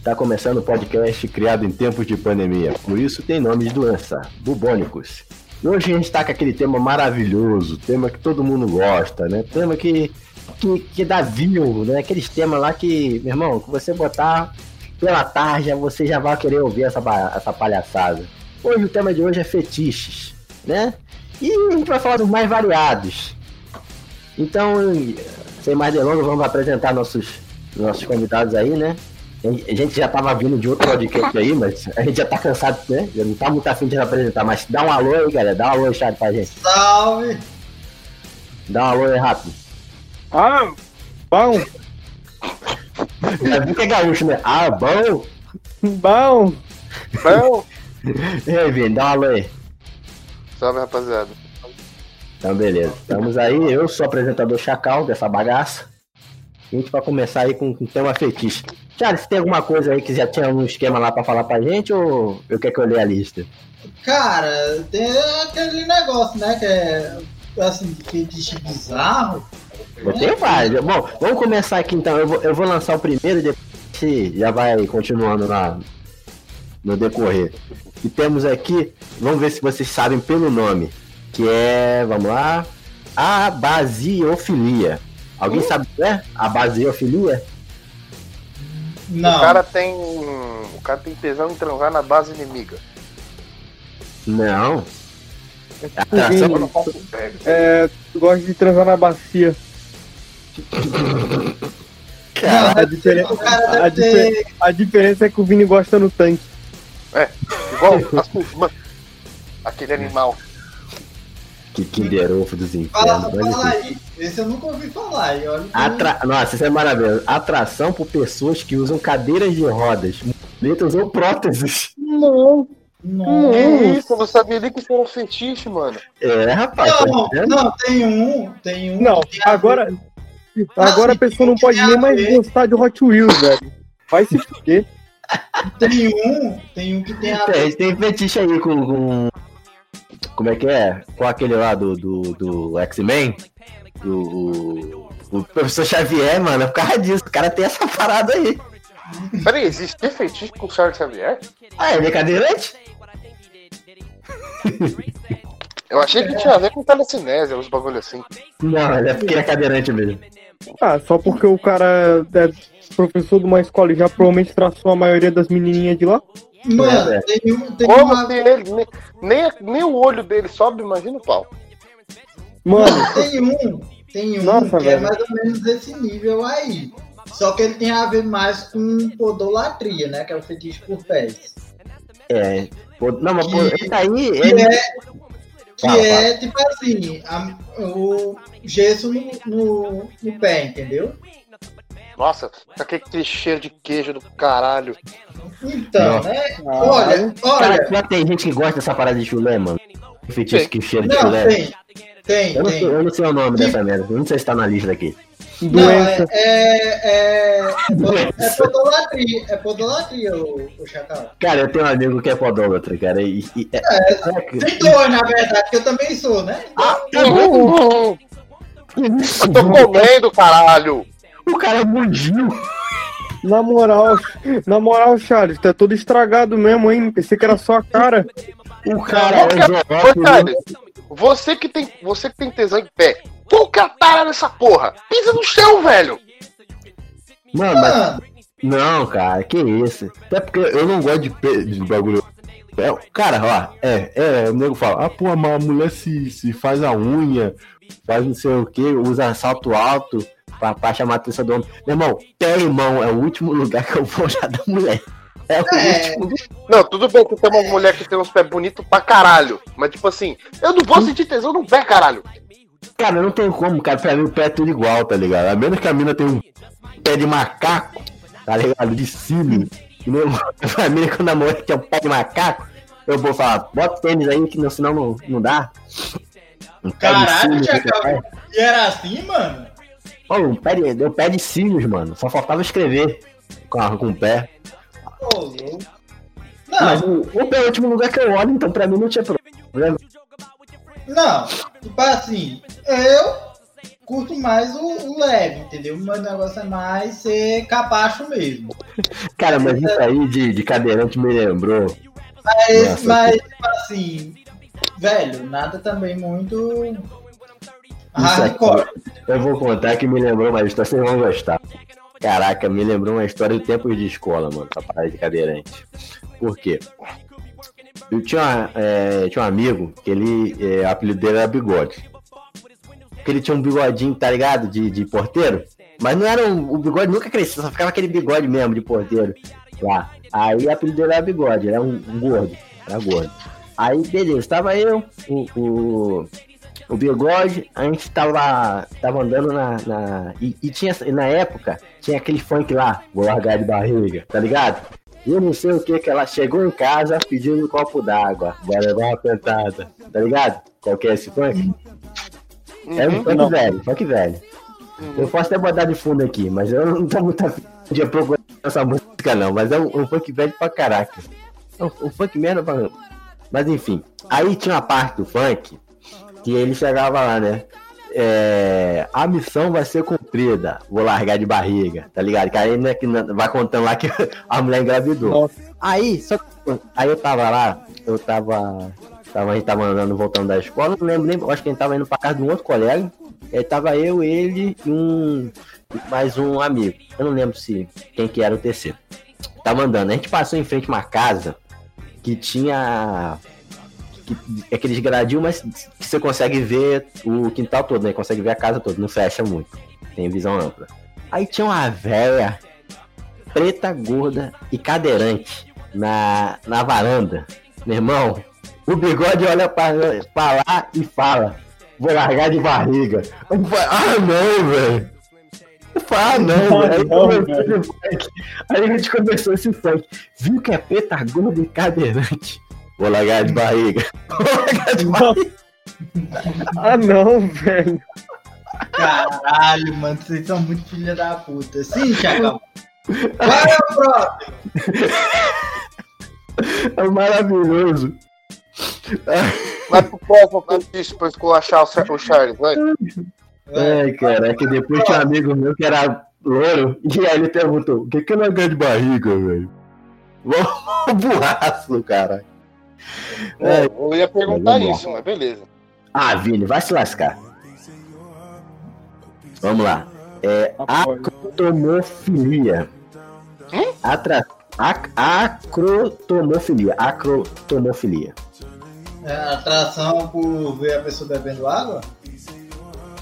Está começando o podcast criado em tempos de pandemia, por isso tem nome de doença, bubônicos. E hoje a gente está com aquele tema maravilhoso, tema que todo mundo gosta, né? Tema que, que, que dá view, né? Aqueles temas lá que, meu irmão, que você botar pela tarde, você já vai querer ouvir essa, essa palhaçada. Hoje o tema de hoje é fetiches, né? E a gente vai falar dos mais variados. Então, sem mais delongas, vamos apresentar nossos, nossos convidados aí, né? A gente já tava vindo de outro podcast aí, mas a gente já tá cansado, né? Já não tá muito afim de apresentar, mas dá um alô aí, galera. Dá um alô aí, chat, pra gente. Salve! Dá um alô aí rápido. Ah, bom! Já viu que é gaúcho, né? Ah, bom! Bom! Bom! E aí, Vini, dá um alô aí. Salve, rapaziada. Então, beleza. Estamos aí, eu sou o apresentador Chacal dessa bagaça. A gente vai começar aí com o tema fetiche. Charles, tem alguma coisa aí que já tinha um esquema lá pra falar pra gente ou eu quero que eu leia a lista? Cara, tem aquele negócio, né? Que é assim, fetiche bizarro. Eu tenho vários. Bom, vamos começar aqui então. Eu vou, eu vou lançar o primeiro e depois já vai continuando na, no decorrer. E temos aqui, vamos ver se vocês sabem pelo nome, que é, vamos lá, a basiofilia. Alguém sabe o que é? A basiofilia? Não. O cara tem. O cara tem tesão em transar na base inimiga. Não. Ideia. é, gosto de transar na bacia. Cara, A, diferen- O cara a, difer- a diferença é que o Vini gosta no tanque. Igual a sua irmã. Aquele animal. Que Kinder Ovo dos Fala, infernos. fala isso. aí. Esse eu nunca ouvi falar. E olha Atra... Nossa, isso é maravilhoso. Atração por pessoas que usam cadeiras de rodas, muletas ou próteses. Não, Não, Que isso? Eu não sabia nem que isso era um fetiche, mano. É, rapaz. tá não, vendo? não, tem um. Tem um. não. tem Agora, agora a pessoa não pode nem mais gostar de Hot Wheels, velho. Vai se fuder. Tem um. Tem um que tem a É, gente tem fetiche aí com, com- Como é que é? Com aquele lá do, do, do X-Men? Do, o, o professor Xavier, mano. É por causa disso. O cara tem essa parada aí. Peraí, existe fetiche com o Charles Xavier? Ah, ele é cadeirante? Eu achei que tinha a ver com telecinésia, uns bagulho assim. Não, ele é porque ele é cadeirante mesmo. Ah, só porque o cara é professor de uma escola e já provavelmente traçou a maioria das menininhas de lá. Mano, É, é. tem um. Tem Como uma, se ele. Nem, nem, nem o olho dele sobe, imagina o pau. Mano, tem um. Tem um Nossa, que é velho. mais ou menos desse nível aí. Só que ele tem a ver mais com podolatria, né? Que é o fetiche por pés. É. Não, mas Que- esse aí. Que Ele... é, que Fala, é tipo assim, a- o gesso no, no, no pé, entendeu? Nossa, com aquele cheiro de queijo do caralho. Então, Nossa. né? Olha, Cara, olha. já tem gente que gosta dessa parada de chulé, mano. Fetiche Tem. que cheira de Não, chulé. tem. Tem, Eu não, sei, tem. eu não sei o nome Que- dessa merda. eu Não sei se tá na lista aqui. Não, é, doença. é, é, é podolatria, é podolatria o, o Chacal. Cara, eu tenho um amigo que é podólatra, cara. E, e- é, é que- Tem dois, na verdade, que eu também sou, né? Ah, tá Eu isso, tô comendo, caralho! O cara é mundiu. Na moral, na moral, Charles, tá todo estragado mesmo, hein? Pensei que era só a cara. O cara é. Charles, você que tem, você que tem tesão em pé, qual que é a tara nessa porra? Pisa no chão, velho! Mano, mas. Não, cara, que isso? Até porque eu não gosto de, pe- de bagulho. É, cara, ó, é, é, o nego fala, ah, pô, a mulher se, se faz a unha, faz não sei o que, usa salto alto pra, pra chamar a atenção do homem. Meu irmão, pé e mão é o último lugar que eu vou olhar da mulher. É o É. último. Não, tudo bem que tem uma mulher que tem uns pés bonitos pra caralho. Mas tipo assim, eu não vou sentir tesão no pé, caralho. Cara, não tem como, cara. Pra mim o pé é tudo igual, tá ligado? A menos que a mina tenha um pé de macaco, tá ligado? De cílio. Pra mim, quando a mulher tem um pé de macaco, eu vou falar, bota o tênis aí, que não, senão não, não dá. Um caralho, Chacal. E era assim, mano? Pô, um pé de, deu pé de cílios, mano. Só faltava escrever com, a- com o pé. Ô, louco. Mas Não, o, o pé é o último lugar que eu olho, então pra mim não tinha problema. não. Tipo assim, eu curto mais o, o leve, entendeu? O meu negócio é mais ser capacho mesmo. Cara, mas isso aí de, de cadeirante me lembrou. Mas, Nossa, mas tipo assim, velho, nada também muito hardcore. eu vou contar que me lembrou uma história, vocês vão gostar. Caraca, me lembrou uma história do tempo de escola, mano, pra parar de cadeirante. Por quê? Eu tinha, é, tinha um amigo que ele, é, o apelido dele era Bigode. Porque ele tinha um bigodinho, tá ligado? De, de porteiro. Mas não era um, o bigode nunca crescia, só ficava aquele bigode mesmo de porteiro lá. Aí o apelido dele era Bigode, era um, um gordo, era gordo. Aí, beleza, tava eu, o, o, o Bigode, a gente tava, tava andando na. na e, e tinha, na época, tinha aquele funk lá, vou largar de barriga, tá ligado? E eu não sei o que que ela chegou em casa pedindo um copo d'água, vai levar uma pentada, tá ligado? Qual que é esse funk? É um funk Não. velho, funk velho. Eu posso até botar de fundo aqui, mas eu não tô muito afim de procurar essa música não, mas é um, um funk velho pra caraca. É um, um funk merda pra... Mas enfim, aí tinha uma parte do funk que ele chegava lá, né? É, a missão vai ser cumprida. Vou largar de barriga, tá ligado? Que aí né, que vai contando lá que a mulher engravidou. Nossa. Aí, só que, aí eu tava lá, eu tava. tava a gente tava andando, voltando da escola, não lembro nem, acho que a gente tava indo pra casa de um outro colega. Aí tava eu, ele e um. mais um amigo. Eu não lembro se quem que era o terceiro. Tava andando. A gente passou em frente a uma casa que tinha. Que, aqueles gradil, mas que você consegue ver o quintal todo, né? Consegue ver a casa toda, não fecha muito. Tem visão ampla. Aí tinha uma véia preta, gorda e cadeirante na, na varanda. Meu irmão, o bigode olha pra lá e fala: Vou largar de barriga. Falei, ah, não, velho. Ah, não, Ah, velho. Aí a gente começou esse funk. Viu que é preta, gorda e cadeirante. Vou largar de barriga. Vou largar de barriga. Ah, não, velho. Caralho, mano, vocês são muito filha da puta. Sim, Chacão. Vai, o próximo. É maravilhoso. Vai pro próximo notícia pra esculachar o Char- o Charles, vai. É, cara, é que depois tinha um amigo meu que era louro, e aí ele perguntou, o que que é largar de barriga, velho? Um burraço, cara. É. Eu ia perguntar isso, mas beleza. Ah, Vini, vai se lascar. Vamos lá. É acrotomofilia. Atra... Ac... Acrotomofilia. Acrotomofilia. É, atração por ver a pessoa bebendo água?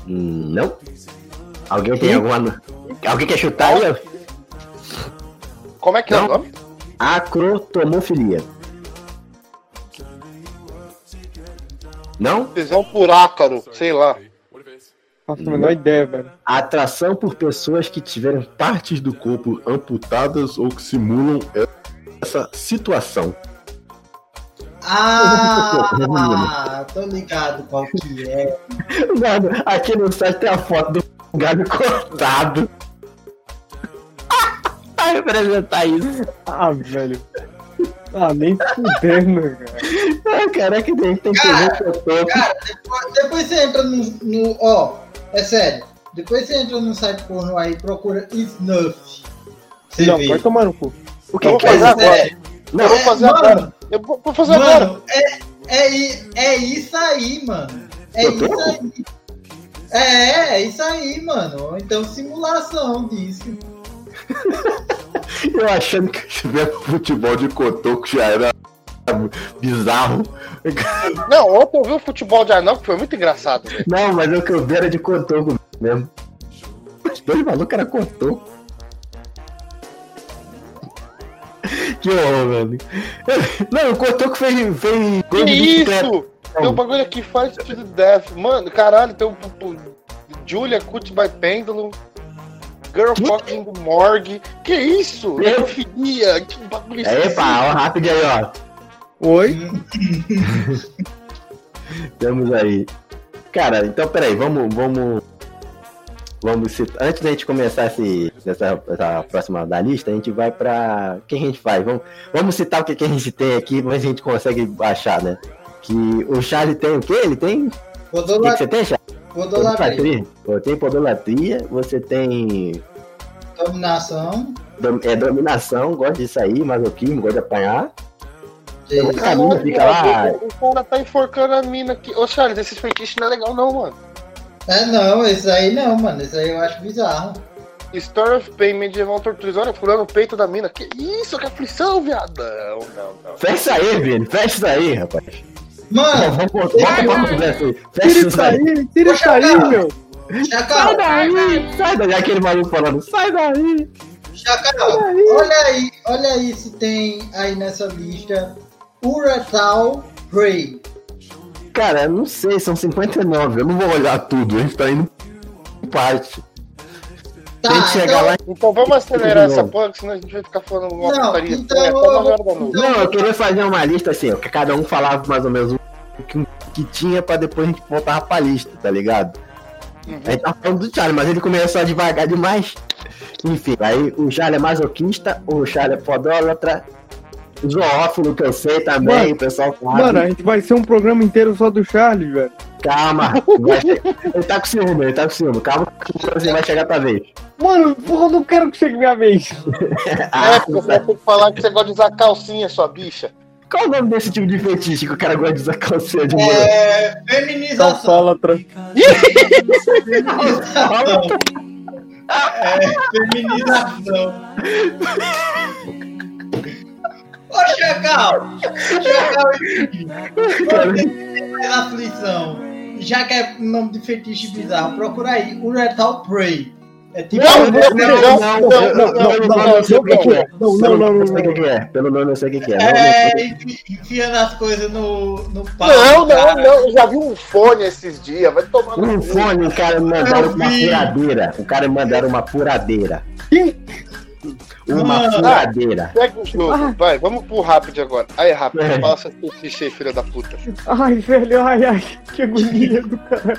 Hum, Não? Alguém tem alguma. Alguém quer chutar aí? Como é que é Não. o nome? Acrotomofilia. Não? Tesão por ácaro, sei lá. Faço a menor ideia, velho. Atração por pessoas que tiveram partes do corpo amputadas ou que simulam essa situação. Ah, tô ligado qual que é. Mano, aqui no site tem a foto do galho cortado. Vai representar isso. Ah, velho. Ah, nem fudendo, cara. Ah, caraca, tem, tem que ver que eu tô. Cara, depois, depois você entra no, no. Ó, é sério. Depois você entra no site porno aí e procura Snuff. Você Não, vê. vai tomar no cu. O Eu que vou que é fazer isso? agora. Não, Eu vou fazer mano, agora. Eu vou vou fazer agora. Mano, é, é, i- é isso aí, mano. É Botou? isso aí. É, é isso aí, mano. Então, simulação disso. Eu achando que tiver futebol de cotoco já era bizarro. Não, ontem eu vi o futebol de anão que foi muito engraçado, velho. Não, mas o que eu vi era de cotoco mesmo. Os dois malucos era cotoco. Que horror, mano. Não, o cotoco fez, fez gol de isso? Tem um bagulho aqui faz to the death. Mano, caralho, tem um. um- Julia Cut by Pendulum. Girl Que? fucking morgue. Que isso? Que? Necrofilia. Que bagulho Epa, esquisito. ó, rápido aí, ó. Oi? Temos aí. Cara, então peraí, vamos. Vamos. Vamos citar. Antes da gente começar esse, essa, essa próxima da lista, a gente vai pra. O que a gente faz? Vamos, vamos citar o que, que a gente tem aqui, mas a gente consegue achar, né? Que o Charlie tem o quê? Ele tem. O que, que você tem, Charlie? Podolatria. Pô, Tem podolatria, você tem Dominação. dom- é, dominação, gosta disso aí, masoquismo, gosta de apanhar. Isso. A mina fica lá. O cara tá enforcando a mina aqui. Ô, Charles, esse feitiço não é legal, não, mano. É não, esse aí não, mano. Esse aí eu acho bizarro. Story of Pain Medieval Tortures. Olha, furando o peito da mina. Que isso, que aflição, viadão. Não, não. Fecha isso aí, Vini, fecha isso aí, rapaz. Mano, Vamos pra conversa aí. Fecha Tira isso aí. tira isso aí, meu. Chacal, Sai daí, sai daí, aquele maluco falando, sai daí. Chacal, olha aí, olha aí se tem aí nessa lista Uratal Prey. Cara, eu não sei, são 59, eu não vou olhar tudo, a gente tá indo parte. Tá, Tem que chegar então, lá Então vamos acelerar essa porra, senão a gente vai ficar falando uma Não, putaria. então- É, noite. Não, eu queria fazer uma lista assim, ó, que cada um falava mais ou menos o que, que tinha pra depois a gente voltar pra lista, tá ligado? Uhum. A gente tá falando do Charlie, mas ele começou a devagar demais. Enfim, aí o Charlie é masoquista, o Charlie é fodólatra, o zoófilo que eu sei também, Mano, o pessoal fala. Mano, a gente vai ser um programa inteiro só do Charlie, velho. Calma, ele tá com ciúme, ele tá com ciúme, calma que você vai chegar pra vez. Mano, porra, eu não quero que chegue minha vez. Ah, É, porque você vai ter que falar que você gosta de usar calcinha, sua bicha. Qual o nome desse tipo de fetiche que o cara gosta de usar calcinha de mulher? é, feminização. Calçólatra. É, feminização. Ô, Chacal! Chacal, você tem mais aflição. Já que é nome de fetiche bizarro, procura aí Uratal Prey. É tipo. Não, não, não, não, não, não, não, o é. Não, Pelo não, não, nome não, eu sei o que que é. Pelo nome eu sei o que que é. Não, É, enfi- enfiando as coisas no, no pau. Não, do não, cara. não. Eu já vi um fone esses dias. Vai tomar Um fone, o cara me mandaram uma furadeira. O cara me mandaram uma furadeira. Uma Mano. furadeira. Pega o jogo, vai, vamos pro rápido agora. Aí, rápido, É. fala essa fetiche aí, filha da puta. Ai, velho, ai, ai, que agonia do cara.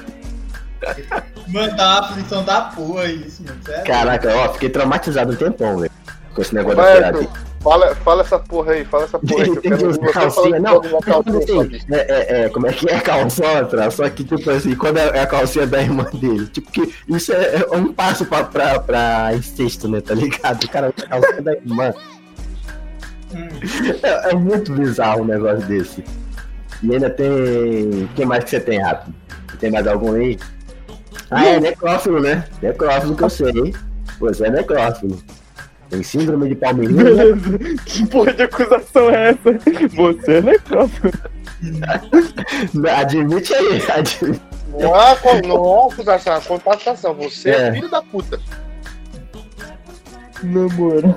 Mano, dá uma aflição da porra isso, mano. Sério. Caraca, ó, fiquei traumatizado um tempão, velho. Com esse negócio da Vai, furadeira. Fala, fala essa porra aí, fala essa porra aí. Que eu Tem que quero ver usar calcinha. Não, calcinha, bicha. é, é, é, como é que é calçotra? Só que, tipo assim, quando é a calcinha da irmã dele. Tipo que isso é, é um passo pra, pra, pra incesto, né? Tá ligado? O cara a calcinha da irmã. Hum. É, é muito bizarro um negócio desse. E ainda tem. Quem mais que você tem, rápido? Tem mais algum aí? Ah, é necrófilo, né? Necrófilo que eu sei. Você é necrófilo. Tem síndrome de palmeirinha. Beleza. Que porra de acusação é essa? Você é necrófilo. Admite aí, admite. Não é, não é acusação, é uma contestação. Você é, É. filho da puta. Na moral.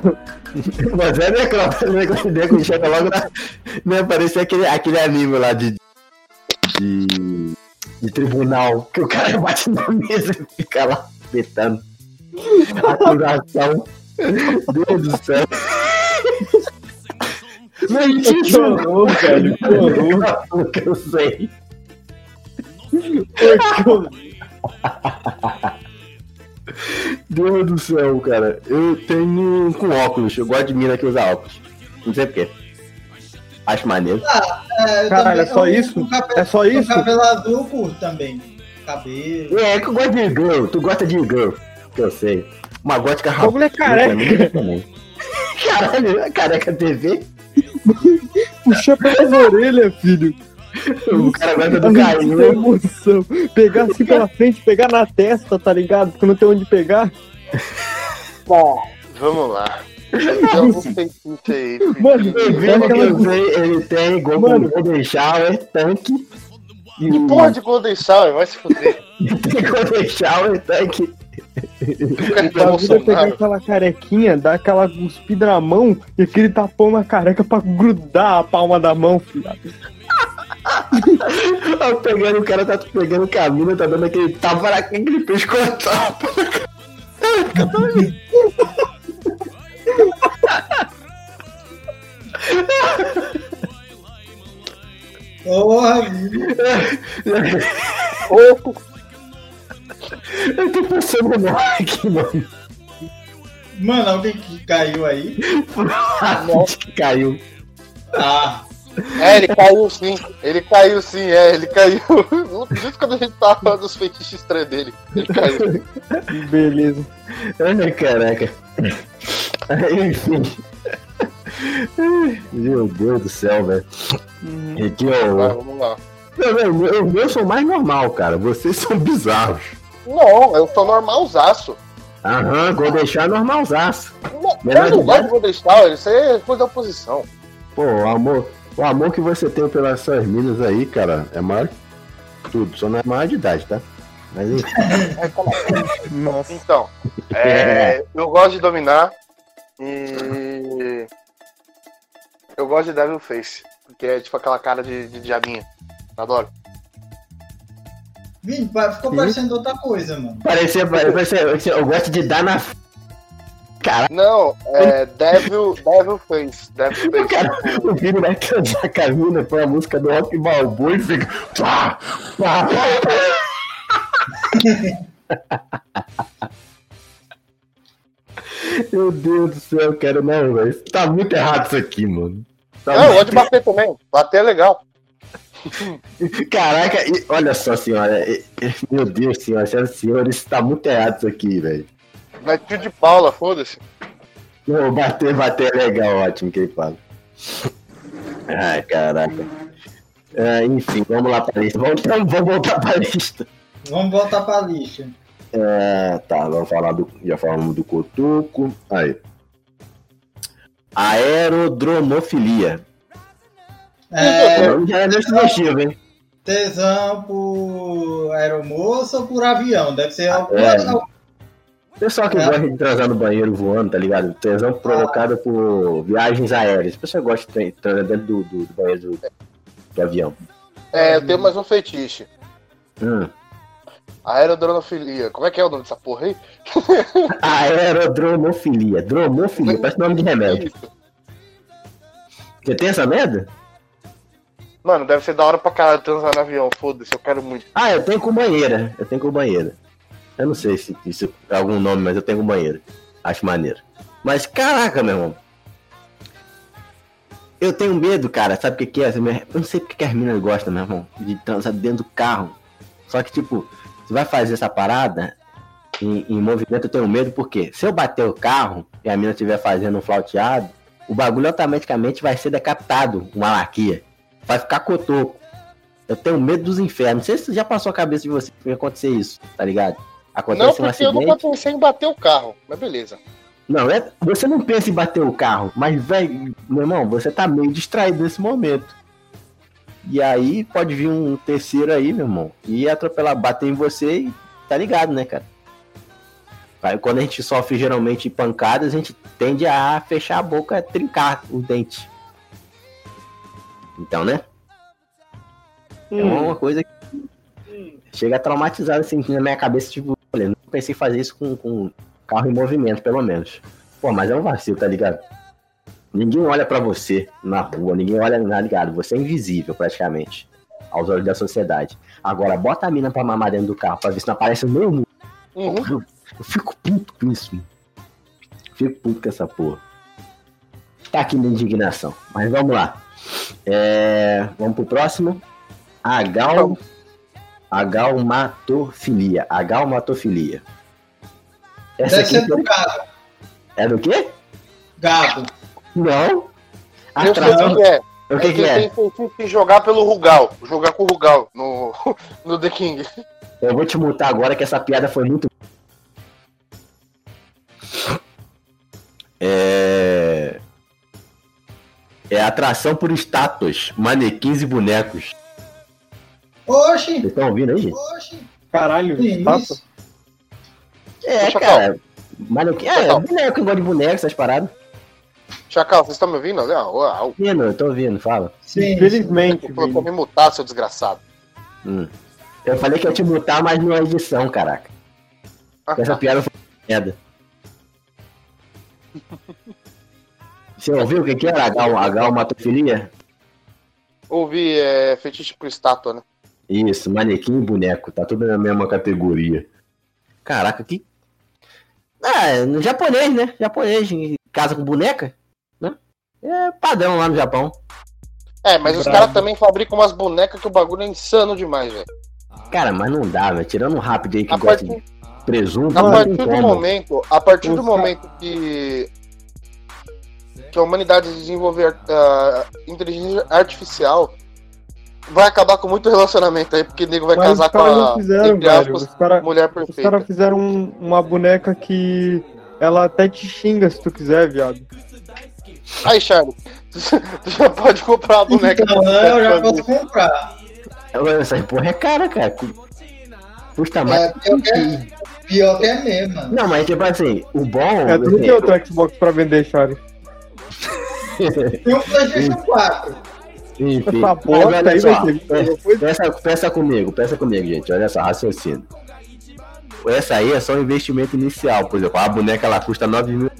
Mas é necrófilo, né? Quando o nego chega logo na. Né, parecia aquele, aquele anime lá de. de. de tribunal, que o cara bate na mesa e fica lá betando. Acusação. Deus do céu. Não Que horror, velho. Que horror. que eu sei. Deus do céu, cara. Eu tenho com óculos. Eu gosto de mina que usa óculos. Não sei porquê. Acho maneiro. É, eu Caralho, é só isso? cabelo- É só isso? cabelo azul curto também. Cabelo. É, que eu gosto de girl. Tu gosta de girl. Que eu sei. Uma gótica O bagulho é careca. Caralho, é careca TV. Puxa pelas orelhas, filho. O cara gosta do carinho. né? emoção. Pegar assim pela frente, pegar na testa, tá ligado? Porque não tem onde pegar. Vamos lá. Feitiço aí. Mano, Eu é vi que eu sei, ele tem igual Mano. com Golden Shower, tanque. E Que porra de Golden Shower, vai se fuder. tem Golden Shower, tanque. O é pegar aquela carequinha, dar aquela cuspida na mão e aquele tapão na careca pra grudar a palma da mão, filho. Ó, pegando, o cara tá pegando caminho, tá dando aquele tapa na aquele pescotão. Porra, viu? Ô, Eu tô passando mal aqui, mano. Mano, alguém que caiu aí. Acho que caiu. Ah, É, ele caiu sim. Ele caiu sim, é, ele caiu. Justo quando a gente tava falando dos feitiços estranhos dele. Ele caiu. Beleza. Ai, caraca. Aí, Enfim. Meu Deus do céu, velho. Aqui, Vai, ó. vamos lá. Não, não, eu- Os meus são mais normal, cara. Vocês são bizarros. Não, eu tô normalzaço. Aham, vou deixar normalzaço. Não, Menor eu não gosto de Golden Star, isso aí é coisa da oposição. Pô, o amor, o amor que você tem pelas suas minas aí, cara, é maior que tudo. Só não é maior de idade, tá? Mas. Nossa. Então, é, eu gosto de dominar e. Eu gosto de Devil Face, porque é tipo aquela cara de, de diabinha. Adoro. Vini, ficou Sim. parecendo outra coisa, mano. Parecia, parecia, eu gosto de dar na. Caralho, Não, é Devil, Devil Face. Devil Face. cara, o filho vai cantar com a mina põe a música do Rock Balboa e fica. Pá, pá, Meu Deus do céu, quero não, velho. Tá muito errado isso aqui, mano. Tá Não, eu gosto de bater também. Bater é legal. Caraca, e- olha só, senhora. e- e- Meu Deus, senhora, senhoras e senhores, isso tá muito errado isso aqui, velho. Mas tio de Paula, foda-se. Não, bater, bater é legal, ótimo que ele fala. Ai, caraca. Ah, enfim, vamos lá pra lista. Vamos, então, vamos voltar pra lista. Vamos voltar pra lixa. É, tá, vamos falar do. Já falamos do cotuco. Aí. Aerodromofilia. É, já é sugestivo, hein? tesão por aeromoça ou por avião? Deve ser alguma. É. Pessoal que É. gosta de transar no banheiro voando, tá ligado? Tesão provocada por viagens aéreas. O pessoal gosta de transar dentro do, do- do banheiro do, do avião. É, eu tenho mais um feitiço. Hum. Aerodromofilia. Como é que é o nome dessa porra aí? Aerodromofilia. Dromofilia, parece nome de remédio. Isso. Você tem essa merda? Mano, deve ser da hora pra caralho transar no avião. Foda-se, eu quero muito. Ah, eu tenho com banheira. Eu tenho com banheira. Eu não sei se isso é algum nome, mas eu tenho com banheira. Acho maneiro. Mas caraca, meu irmão. Eu tenho medo, cara. Sabe o que, que é? Eu não sei porque que as meninas gostam, meu irmão. De transar dentro do carro. Só que, tipo, você vai fazer essa parada em, em movimento, eu tenho medo, porque se eu bater o carro e a mina estiver fazendo um flauteado, o bagulho automaticamente vai ser decapitado, uma laquia. Vai ficar cotoco. Eu tenho medo dos infernos. Não sei se já passou a cabeça de você que ia acontecer isso, tá ligado? Acontece Não, um porque eu acidente. nunca pensei em bater o carro. Mas beleza. Não, é, você não pensa em bater o carro, mas, velho, meu irmão, você tá meio distraído nesse momento. E aí pode vir um terceiro aí, meu irmão, e atropelar, bater em você e tá ligado, né, cara? Aí, quando a gente sofre geralmente pancadas, a gente tende a fechar a boca, trincar os dentes. Então, né? É Hum. uma coisa que chega a traumatizar assim na minha cabeça, tipo, olha, não pensei em fazer isso com, com carro em movimento, pelo menos. Pô, mas é um vacilo, tá ligado? Ninguém olha pra você na rua, ninguém olha, tá ligado? Você é invisível, praticamente, aos olhos da sociedade. Agora, bota a mina pra mamar dentro do carro pra ver se não aparece o mesmo. Uhum. Eu, eu fico puto com isso, mano. Fico puto com essa porra. Tá aqui minha indignação. Mas vamos lá. É, vamos pro próximo. Agal. Agalmatofilia. Agalmatofilia. Essa Deve ser aqui do gato. é do quê? Gato. Não. Eu sei Atração. o que é. O que, que é? Tem de jogar pelo Rugal. Jogar com o Rugal no, no The King. Eu vou te multar agora que essa piada foi muito. É. É atração por estátuas, manequins e bonecos. Oxi. Vocês estão ouvindo aí? Oxi. Caralho, Que estátua. isso? É, Chacal. cara. Manequim. É, boneco, eu gosto de boneco, essas paradas. Chacal, vocês estão me ouvindo? Uau. Ouvindo, eu tô ouvindo, fala. Sim. Infelizmente, colocou Vini. me mutar, seu desgraçado. Hum. Eu falei que ia te mutar, mas não é edição, caraca. Ah, Essa piada foi merda. Você ouviu o que, que era? Agal, agalmatofilia? Ouvi é, fetiche por estátua, né? Isso, manequim e boneco, tá tudo na mesma categoria. Caraca, que. Ah, no japonês, né? Japonês, em casa com boneca, né? É padrão lá no Japão. É, mas os caras também fabricam umas bonecas que o bagulho é insano demais, velho. Cara, mas não dá, velho. Tirando um rápido aí que A gosta partir, de presunto, a partir do momento, a partir do momento que que a humanidade desenvolver inteligência artificial, vai acabar com muito relacionamento aí, porque o nego vai Mas casar os com a não fizeram, aspas, Os caras mulher os perfeita. caras fizeram um- uma boneca que ela até te xinga se tu quiser, viado. Aí, Charlie, tu já pode comprar a boneca. Então, eu já posso comprar. Essa porra é cara, cara. Cu- Custa mais. É, pior, que é, pior que é mesmo, mano. Não, mas tipo assim, o bom. É, tu não tem outro Xbox pra vender, Charlie. Tem um PlayStation 4. Enfim, mas olha aí só, vai ter. pe- pensa, pensa comigo, pensa comigo, gente. Olha só, raciocínio. Essa aí é só um investimento inicial, por exemplo, a boneca ela custa 9 mil.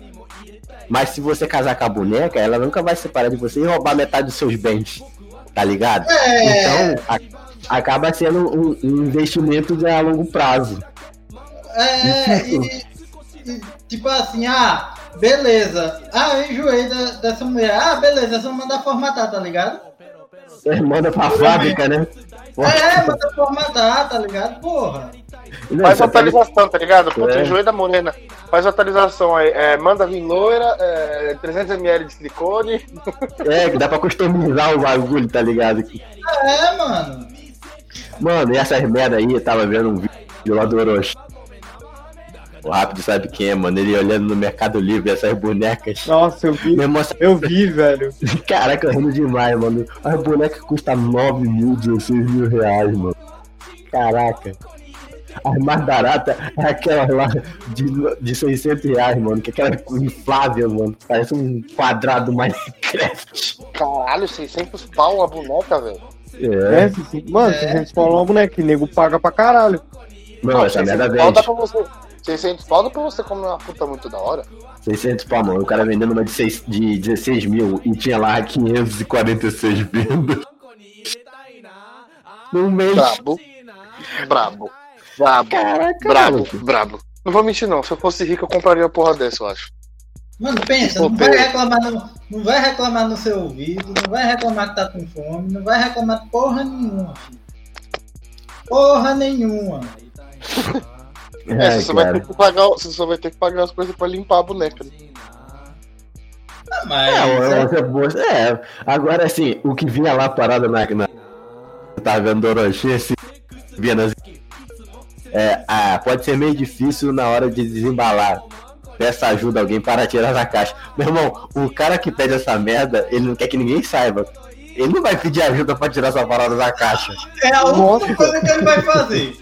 Mas se você casar com a boneca, ela nunca vai separar de você e roubar metade dos seus bens. Tá ligado? É. Então, a- acaba sendo um, um investimento de a longo prazo. É, e, e, tipo assim, ah, beleza. Ah, eu enjoei da- dessa mulher. Ah, beleza, é só mandar formatar, tá ligado? Você manda pra fábrica, né? É, manda formatar, tá ligado? Porra. Não, Faz tá- atualização, tá ligado? Puta, É. enjoei da morena. Faz atualização aí. É, manda vir loira, é, 300ml de silicone. É, que dá pra customizar o bagulho, tá ligado? É, mano. Mano, e essas merda aí, eu tava vendo um vídeo lá do Orochi. O Rápido sabe quem é, mano. Ele olhando no Mercado Livre, essas bonecas. Nossa, eu vi. Irmão, Eu vi, velho. caraca, rindo demais, mano. As bonecas custam 9 mil, 16 mil reais, mano. Caraca. As mais baratas é aquela lá de, de 600 reais, mano. Que é aquela inflável, mano. Parece um quadrado do Minecraft. Caralho, 600 pau a boneca, velho. É. É, mano, se a gente falar uma boneca, o nego paga pra caralho. Não, essa merda 600 pau dá vende. pra você. 600 pau dá pra você comer uma puta muito da hora. 600 pau, mano. O cara vendendo uma de, seis, de 16 mil e tinha lá 546 vendas. Num mês. Brabo. Brabo. Brabo. Caraca, Brabo. maluco. Brabo. Não vou mentir, não. Se eu fosse rico, eu compraria uma porra dessa, eu acho. Mano, pensa, não vai reclamar no, não vai reclamar no seu ouvido, não vai reclamar que tá com fome, não vai reclamar porra nenhuma, filho. Porra nenhuma. É, Ai, você, só vai ter que pagar, você só vai ter que pagar as coisas pra limpar a boneca. né? Ah, Mas É, outra boa- é, agora assim, o que vinha lá parado na. na tava vendo Orochi, assim, via nas- é, ah, pode ser meio difícil na hora de desembalar. Peça ajuda a alguém para tirar da caixa. Meu irmão, o cara que pede essa merda, ele não quer que ninguém saiba. Ele não vai pedir ajuda pra tirar essa parada da caixa. é a única coisa que ele vai fazer.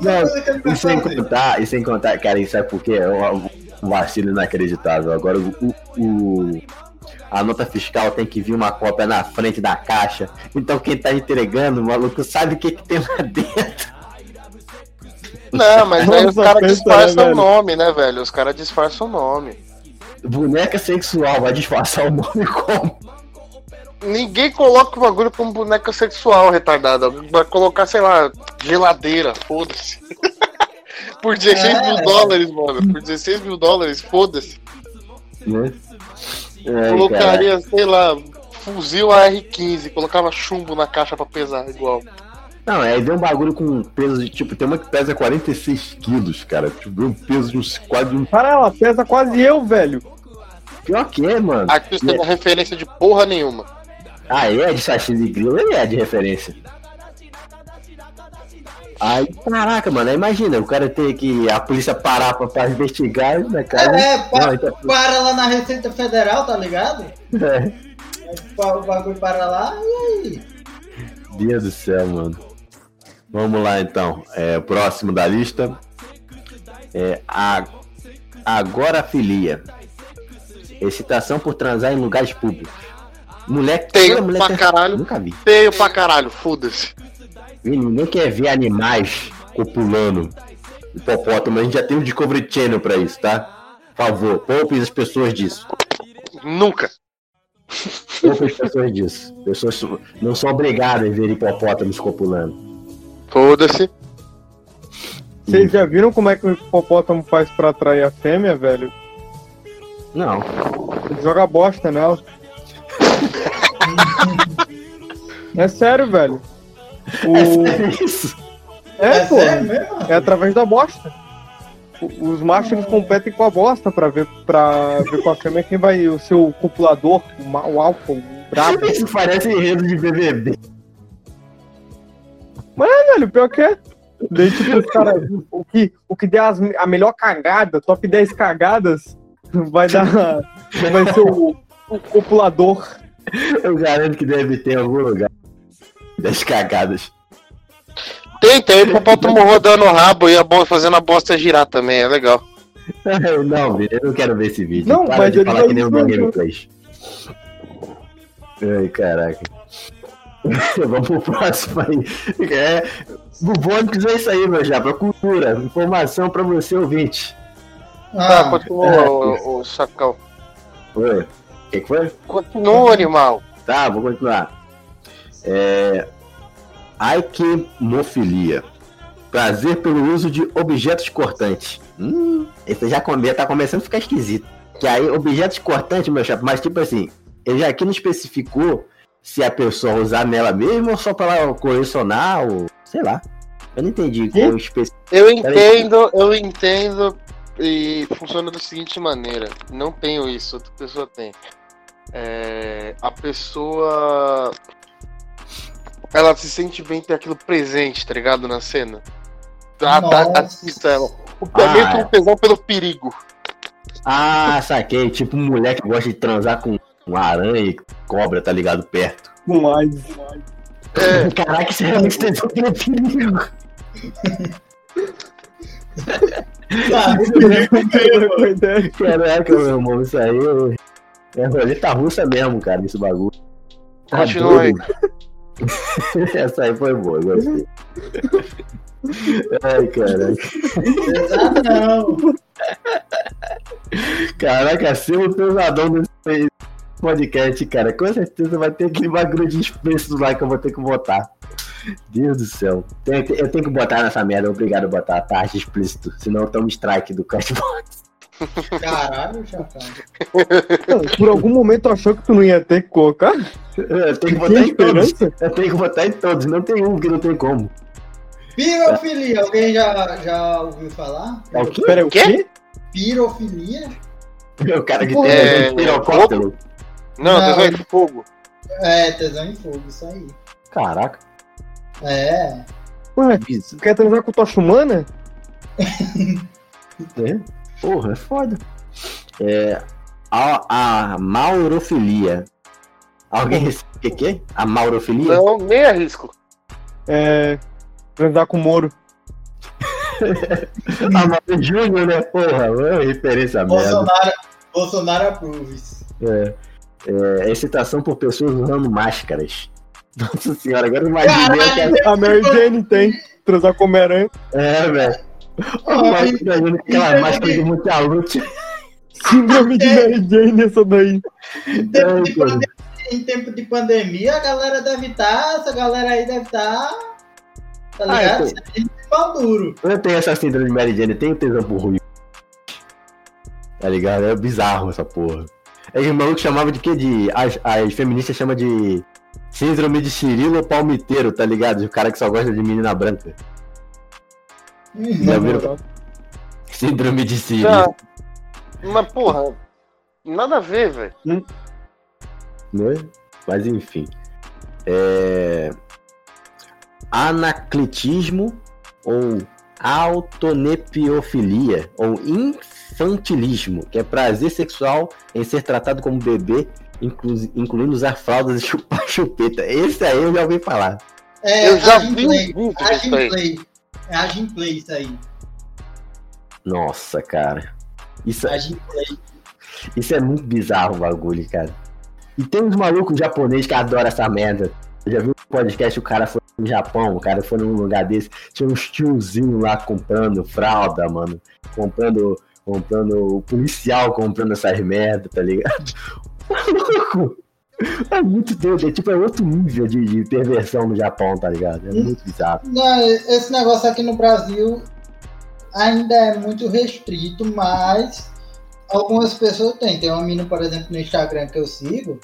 Não, E sem contar, e sem contar, cara, isso é porque é um, vacilo inacreditável. Agora o, o- a nota fiscal tem que vir uma cópia na frente da caixa. Então quem tá entregando, o maluco, sabe o que, que tem lá dentro. Não, mas aí os caras disfarçam né, o velho? nome, né, velho? Os caras disfarçam o nome. Boneca sexual, vai disfarçar o nome como? Ninguém coloca o bagulho como boneca sexual, retardada. Vai colocar, sei lá, geladeira, foda-se. Por 16 mil É. dólares, mano. Por 16 mil dólares, foda-se. Né? É, cara. Colocaria, sei lá, fuzil AR-15, colocava chumbo na caixa pra pesar igual. Não, aí vem um bagulho com peso de tipo, tem uma que pesa 46 quilos, cara. Tipo, vem um peso de uns quase um. Para ela pesa quase eu, velho. Pior que é, mano. Aqui você não é referência de porra nenhuma. Ah, é de sashimi grill, ele é de referência. Aí, caraca, mano, imagina, o cara ter que a polícia parar pra, pra investigar, né, cara? É, pa- Não, então- para lá na Receita Federal, tá ligado? É. O bagulho para lá e aí? Deus do céu, mano. Vamos lá então. É, próximo da lista. É a agorafilia. Excitação por transar em lugares públicos. Toda mulher pra tem- caralho. Nunca vi. Feio pra caralho, foda-se. Ninguém quer ver animais copulando hipopótamo. A gente já tem um Discovery Channel pra isso, tá? Por favor, poupe as pessoas disso. Nunca. Poupe as pessoas disso. Pessoas não são obrigadas a ver hipopótamos copulando. Foda-se. Vocês já viram como é que o hipopótamo faz pra atrair a fêmea, velho? Não. Ele joga bosta nela. É sério, velho. O... É isso? É, É pô. É através da bosta. Os machos eles competem com a bosta pra ver, pra ver com a fêmea quem vai o seu copulador, o, ma- o brabo. Isso parece enredo de BBB. Velho, pior que é. Daí, tipo, os caras, o que, o que der as- a melhor cagada, top 10 cagadas, vai dar. Vai ser o, o copulador. Eu garanto que deve ter em algum lugar. Das cagadas. Tem, tem o hipopótamo rodando o rabo e a bo- fazendo a bosta girar também, é legal. Não, eu não quero ver esse vídeo. Não, Para mas de ele falar que nem meu gameplays. Ai, caraca. Vamos pro próximo aí. É, Bubônicos é isso aí, meu já. Cultura, informação pra você, ouvinte. Tá, Ah, continua, é. o, o Chacal. Oi. Que, que foi? Continua, animal. Tá, vou continuar. É... Aikimofilia. Prazer pelo uso de objetos cortantes. Hum, esse já come... tá começando a ficar esquisito. Que aí, objetos cortantes, meu chapa, mas tipo assim, ele já aqui não especificou se a pessoa usar nela mesmo ou só pra ela colecionar ou sei lá. Eu não entendi qual o especi... Eu entendo, eu entendo e funciona da seguinte maneira. Não tenho isso, outra pessoa tem. É, a pessoa ela se sente bem ter aquilo presente, tá ligado? Na cena. A, a, a, Nossa. ela. O é que Ah, um tesão pelo perigo. Ah, saquei. Tipo um moleque que gosta de transar com uma aranha e cobra, tá ligado? Perto. Mais. É, Caraca, isso é realmente tesão pelo perigo. tá, Caraca, meu irmão, isso aí é roleta russa mesmo, cara, esse bagulho. Tá Continua aí. Essa aí foi boa, eu gostei. Ai, caraca. Não. Caraca, ser o pesadão desse podcast, cara. Com certeza vai ter aquele bagulho de expresso lá que eu vou ter que botar. Deus do céu. Eu tenho que botar nessa merda, obrigado a botar a taxa explícito. Senão eu tomo strike do Cashbox. Caralho, Chacal. Por algum momento achou que tu não ia ter que colocar? Eu tenho que botar em todos. esperança? Eu tenho que botar em todos. Não tem um que não tem como. Pirofilia, alguém já, já ouviu falar? É o quê? Pera, o Quê? Pirofilia? O cara que tem é- pirocóptero. não, Não. tesão de fogo. É, tesão em fogo, isso aí. Caraca. É. Ué, quer transar com tocha humana? É. Porra, é foda. É. A, a maurofilia. Alguém. O que, que é? A maurofilia? Não, nem arrisco. É. Transar com Moro. A Mauro Júnior, né? Porra, é referência merda. Bolsonaro, Bolsonaro approves. É. É, excitação por pessoas usando máscaras. Nossa senhora, agora aquela. A Mary Jane tem. Transar com Homem-Aranha. É, velho. Ai, aquela é máscara de multialute. Síndrome de Mary Jane, essa daí. Em tempo, de cara. pandemia, em tempo de pandemia, a galera deve estar. essa galera aí deve estar. tá Ah, ligado? eu pau duro. Eu tenho essa síndrome de Mary Jane, tenho tesão por ruim. Tá ligado? É bizarro essa porra. É que o maluco chamava de quê? De. As, as feministas chamam de síndrome de Cirilo Palmiteiro, tá ligado? O cara que só gosta de menina branca. Já viram? Síndrome de. Tá. Mas, porra, nada a ver, velho. né? Mas enfim. É... Anacletismo ou autonepiofilia ou infantilismo, que é prazer sexual em ser tratado como bebê, inclu- incluindo usar fraldas e chupar chupeta. Esse aí eu já ouvi falar. É, Eu já vi um vídeo Agem disso aí. É agem play isso aí. Nossa, cara. Isso, play. Isso é muito bizarro o bagulho, cara. E tem uns malucos japoneses que adoram essa merda. Eu já vi um podcast, o cara foi no Japão, o cara foi num lugar desse, tinha uns tiozinhos lá comprando fralda, mano. Comprando, comprando, o policial comprando essas merda, tá ligado? Maluco! É muito doido, é tipo, é outro nível de, de perversão no Japão, tá ligado? É muito bizarro. Não, esse negócio aqui no Brasil ainda é muito restrito, mas algumas pessoas têm. Tem uma menina, por exemplo, no Instagram que eu sigo,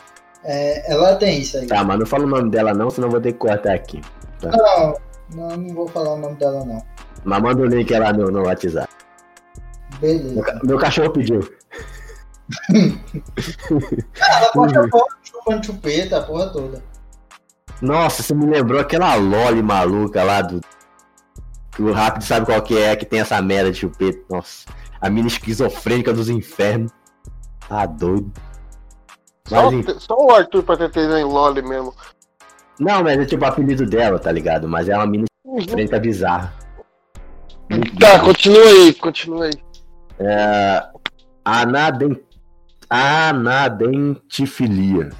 É, ela tem isso aí. Tá, mas não fala o nome dela não, senão vou ter que cortar aqui. Não, não, não vou falar o nome dela, não. Mas manda o link lá no, no WhatsApp. Meu, Beleza. ca- meu cachorro pediu. Ela posta chupando chupeta, a porra toda. Nossa, você me lembrou aquela Loli maluca lá do. Que o rápido sabe qual que é, que tem essa merda de chupeta. Nossa. A mina esquizofrênica dos infernos. Tá doido. Só, Mas, enfim. só o Arthur pra ter em Loli mesmo. não, mas é tipo o apelido dela, tá ligado? Mas é uma mina esquizofrênica bizarra. Muito Tá, bizarra. continua aí, continua aí. É, anaden... Anadentifilia.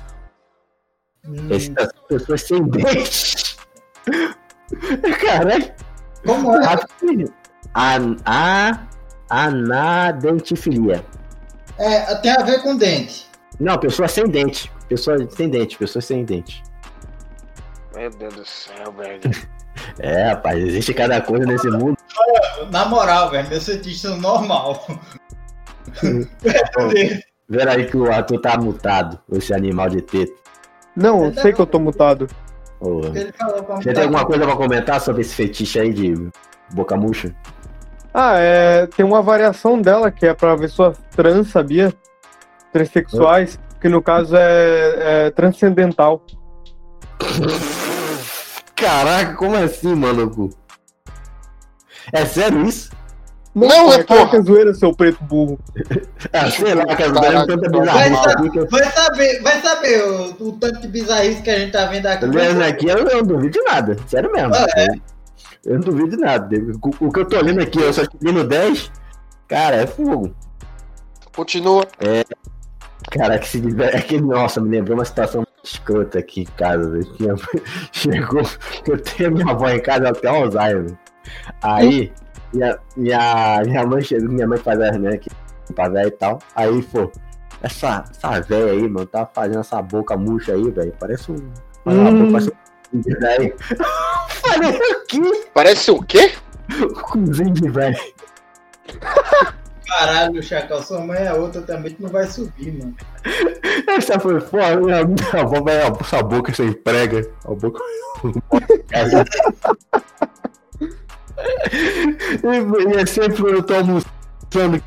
Hum, Essas pessoas sem dentes. Caralho. como é? Rapidinho. An- a- Anadentifilia. é? Tem a ver com dente. Não, pessoa sem dente. Pessoa sem dente, pessoa sem dente. Meu Deus do céu, velho. É, rapaz, existe cada coisa nesse mundo. Na moral, velho, meu cientista normal. Vera aí que o Arthur tá mutado, esse animal de teto. Não, eu sei que eu tô mutado. Pra Você tem alguma coisa pra comentar sobre esse fetiche aí de boca murcha? Ah, é. Tem uma variação dela que é pra pessoas trans, sabia? Transsexuais, que no caso é, é transcendental. Caraca, como assim, maluco? É sério isso? Não, é claro porra. que é zoeira, seu preto burro. Ah, sei lá, cara, dando tanta vai bizarrice dar- aqui que eu Vai saber, vai saber o, o tanto de bizarrice que a gente tá vendo aqui. tô lendo aqui, eu não duvido de nada. Sério mesmo. Ah, Eu não duvido de nada. O, o que eu tô lendo aqui, eu só cheguei no 10. Cara, é fogo. Continua. Cara, que se tiver. É que, nossa, me lembrou uma situação escrota aqui em casa. Chegou. Eu tenho minha avó em casa, ela tem Alzheimer. Aí, minha, minha, minha mãe chegou, minha mãe faz as né, que pra e tal. Aí, pô, essa, essa velha aí, mano, tá fazendo essa boca murcha aí, velho. Parece um. Hum. parece um de velho. Falei o quê? Parece o quê? Cozinho de velho. Caralho, Chacal, sua mãe é outra também que não vai subir, mano. Essa foi foda, minha, minha avó vai essa boca sem prega. A boca. e, e é sempre eu tô almoçando um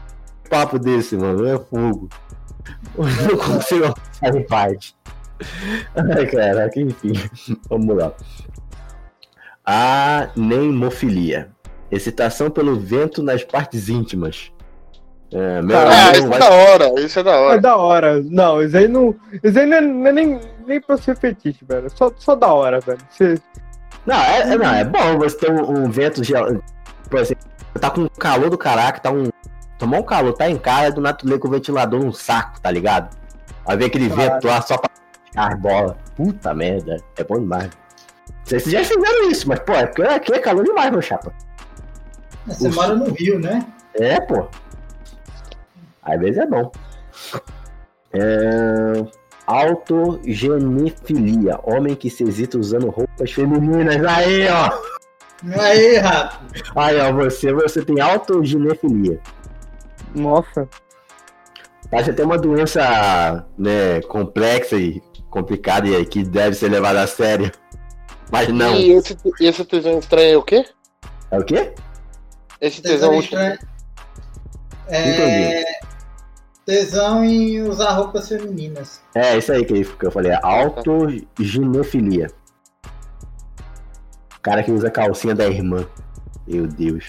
papo desse, mano. É fogo. Eu não consigo almoçar em paz. Ai, caraca, enfim. Vamos lá. Anemofilia. Excitação pelo vento nas partes íntimas. É, meu Ah, amigo isso é vai da hora, isso é da É hora. da hora. Não, isso aí não. Isso aí não é, não é nem, nem pra ser fetiche, velho. Só, só da hora, velho. Você, Não, é, é- não, é bom você ter um, um vento gel... Por exemplo, tá com calor do caraca, tá um. Tomar um calor, tá em casa, do nada tu lê com o ventilador num saco, tá ligado? Aí vem aquele Caralho. vento lá só pra as bolas. Puta merda, é bom demais. Não sei se vocês já fizeram isso, mas pô, é porque aqui é calor demais, meu chapa. Você Ufa. mora no Rio, né? É, pô. Às vezes é bom. É... Autogenefilia. Homem que se hesita usando roupas femininas. Aí, ó. Aí, rato. Aí, ó, você, você tem autogenefilia. nossa. Tá, você tem uma doença, né, complexa e complicada e que deve ser levada a sério. Mas não. E esse, esse tesão estranho é o quê? É o quê? Esse tesão Tesão estranho. É. Tesão em usar roupas femininas. É, isso aí que eu falei. é Autoginefilia. Cara que usa calcinha da irmã. Meu Deus.